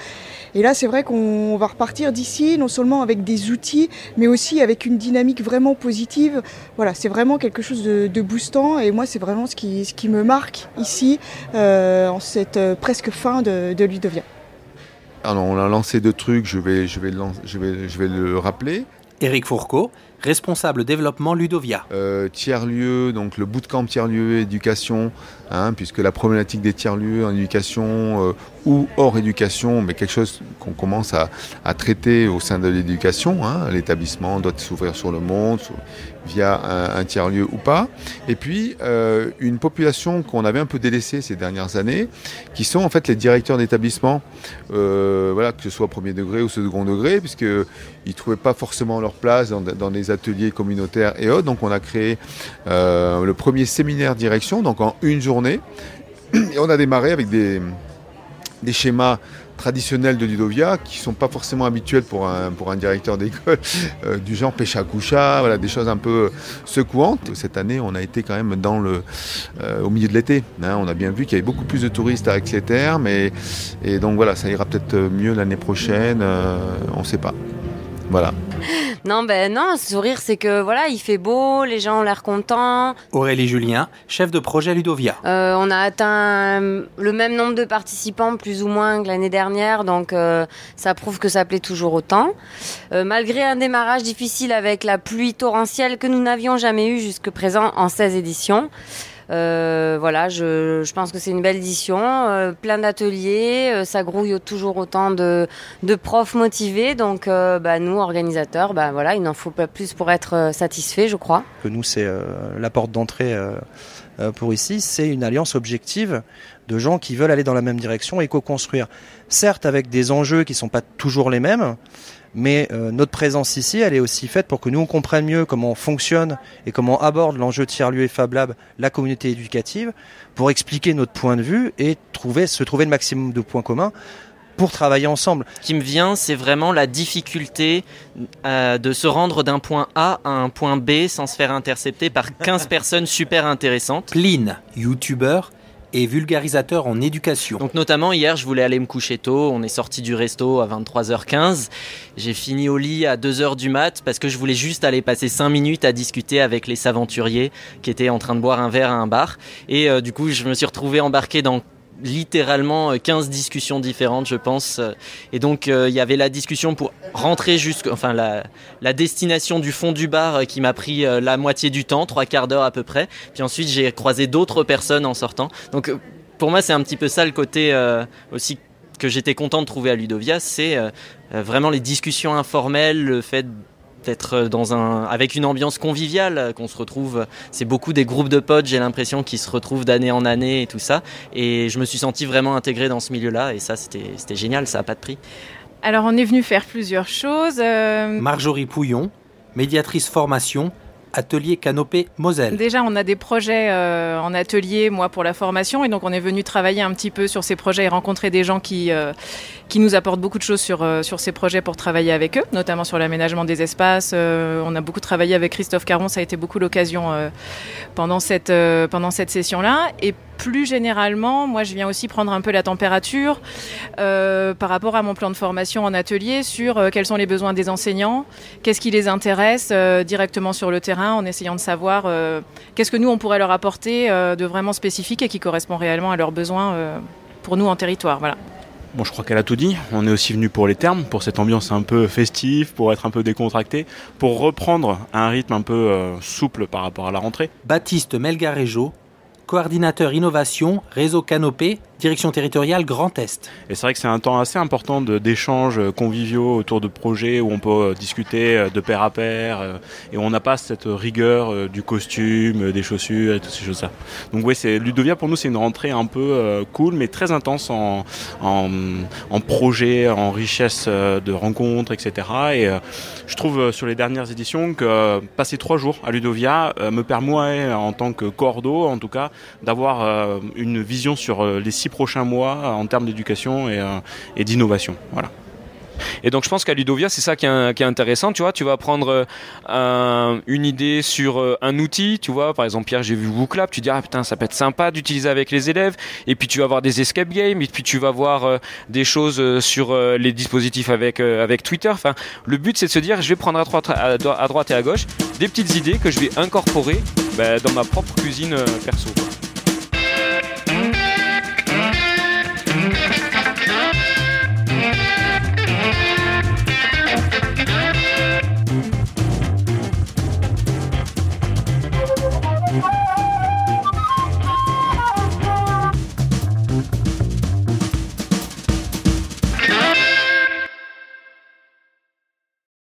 Et là, c'est vrai qu'on va repartir d'ici, non seulement avec des outils, mais aussi avec une dynamique vraiment positive. Voilà, c'est vraiment quelque chose de, boostant. Et moi, c'est vraiment ce qui, me marque ici, euh, en cette presque fin de, de Ludovia. Alors, on a lancé deux trucs, je vais le rappeler. Éric Fourcault, responsable développement Ludovia. Euh, tiers-lieu, donc le bootcamp tiers-lieu éducation, hein, puisque la problématique des tiers-lieux en éducation euh, ou hors éducation, mais quelque chose qu'on commence à, traiter au sein de l'éducation. Hein, L'établissement doit s'ouvrir sur le monde via un, tiers-lieu ou pas. Et puis, euh, une population qu'on avait un peu délaissée ces dernières années, qui sont en fait les directeurs d'établissement, euh, voilà, que ce soit premier degré ou second degré, puisqu'ils ne trouvaient pas forcément leur place dans, dans les ateliers communautaires et autres. Donc on a créé euh, le premier séminaire direction, donc en une journée. Et on a démarré avec des schémas traditionnels de Ludovia qui sont pas forcément habituels pour un, directeur d'école, <laughs> euh, du genre pêcha coucha, voilà, des choses un peu secouantes. Cette année, on a été quand même dans le, euh, au milieu de l'été. Hein, on a bien vu qu'il y avait beaucoup plus de touristes à Exeter, mais et donc voilà, ça ira peut-être mieux l'année prochaine, euh, on ne sait pas. Voilà. Non, ben non, sourire, c'est que voilà, il fait beau, les gens ont l'air contents. Aurélie Julien, chef de projet Ludovia. Euh, on a atteint le même nombre de participants, plus ou moins, que l'année dernière, donc euh, ça prouve que ça plaît toujours autant. Euh, malgré un démarrage difficile avec la pluie torrentielle que nous n'avions jamais eu jusque présent en 16 éditions. Euh, voilà, je, pense que c'est une belle édition, euh, plein d'ateliers, euh, ça grouille toujours autant de, de profs motivés. Donc, bah, nous, organisateurs, bah, voilà, il n'en faut pas plus pour être satisfait, je crois. Que nous, c'est la porte d'entrée pour ici, c'est une alliance objective de gens qui veulent aller dans la même direction et co-construire. Certes, avec des enjeux qui ne sont pas toujours les mêmes, mais euh, notre présence ici, elle est aussi faite pour que nous on comprenne mieux comment fonctionne et comment aborde l'enjeu tiers-lieu et Fab Lab la communauté éducative, pour expliquer notre point de vue et trouver, se trouver le maximum de points communs pour travailler ensemble. Ce qui me vient, c'est vraiment la difficulté euh, de se rendre d'un point A à un point B sans se faire intercepter par 15 <laughs> personnes super intéressantes. Pline, youtubeur, et vulgarisateur en éducation. Donc notamment hier, je voulais aller me coucher tôt, on est sorti du resto à 23h15. J'ai fini au lit à 2h du mat parce que je voulais juste aller passer 5 minutes à discuter avec les saventuriers qui étaient en train de boire un verre à un bar et euh, du coup, je me suis retrouvé embarqué dans littéralement 15 discussions différentes, je pense. Et donc, il euh, y avait la discussion pour rentrer jusqu'à, enfin, la, destination du fond du bar euh, qui m'a pris euh, la moitié du temps, trois quarts d'heure à peu près. Puis ensuite, j'ai croisé d'autres personnes en sortant. Donc, euh, pour moi, c'est un petit peu ça le côté euh, aussi que j'étais content de trouver à Ludovia, c'est euh, vraiment les discussions informelles, le fait d'être dans un avec une ambiance conviviale qu'on se retrouve. C'est beaucoup des groupes de potes j'ai l'impression qu'ils se retrouvent d'année en année et tout ça. Et je me suis senti vraiment intégré dans ce milieu là et ça c'était c'était génial. Ça a pas de prix. Alors on est venu faire plusieurs choses euh, Marjorie Pouillon médiatrice formation Atelier Canopée Moselle. Déjà, on a des projets euh, en atelier, moi, pour la formation, et donc on est venu travailler un petit peu sur ces projets et rencontrer des gens qui, euh, qui nous apportent beaucoup de choses sur, euh, sur ces projets pour travailler avec eux, notamment sur l'aménagement des espaces. On a beaucoup travaillé avec Christophe Caron, ça a été beaucoup l'occasion pendant cette, cette session-là. Et plus généralement, moi, je viens aussi prendre un peu la température euh, par rapport à mon plan de formation en atelier sur euh, quels sont les besoins des enseignants, qu'est-ce qui les intéresse euh, directement sur le terrain, en essayant de savoir euh, qu'est-ce que nous, on pourrait leur apporter euh, de vraiment spécifique et qui correspond réellement à leurs besoins euh, pour nous en territoire. Voilà. Bon, je crois qu'elle a tout dit. On est aussi venu pour les termes, pour cette ambiance un peu festive, pour être un peu décontracté, pour reprendre un rythme un peu euh, souple par rapport à la rentrée. Baptiste Melgarejo, coordinateur innovation, réseau Canopée, direction territoriale Grand Est. Et c'est vrai que c'est un temps assez important d'échanges conviviaux autour de projets où on peut euh, discuter euh, de pair à pair euh, et on n'a pas cette rigueur euh, du costume, euh, des chaussures et toutes ces choses-là. Donc oui, Ludovia pour nous c'est une rentrée un peu euh, cool mais très intense en, en, en projet, en richesse euh, de rencontres, etc. Et euh, je trouve euh, sur les dernières éditions que euh, passer trois jours à Ludovia euh, me permet en tant que cordeau en tout cas d'avoir euh, une vision sur euh, les six prochains mois en termes d'éducation et, euh, et d'innovation. Voilà. Et donc je pense qu'à Ludovia, c'est ça qui est, intéressant, tu vois, tu vas prendre euh, un- une idée sur euh, un outil, tu vois, par exemple Pierre, j'ai vu WooClap, tu dis ah putain, ça peut être sympa d'utiliser avec les élèves, et puis tu vas voir des escape games, et puis tu vas voir des choses sur les dispositifs avec, avec Twitter. Enfin, le but c'est de se dire, je vais prendre à droite, à, droite et à gauche des petites idées que je vais incorporer bah, dans ma propre cuisine perso.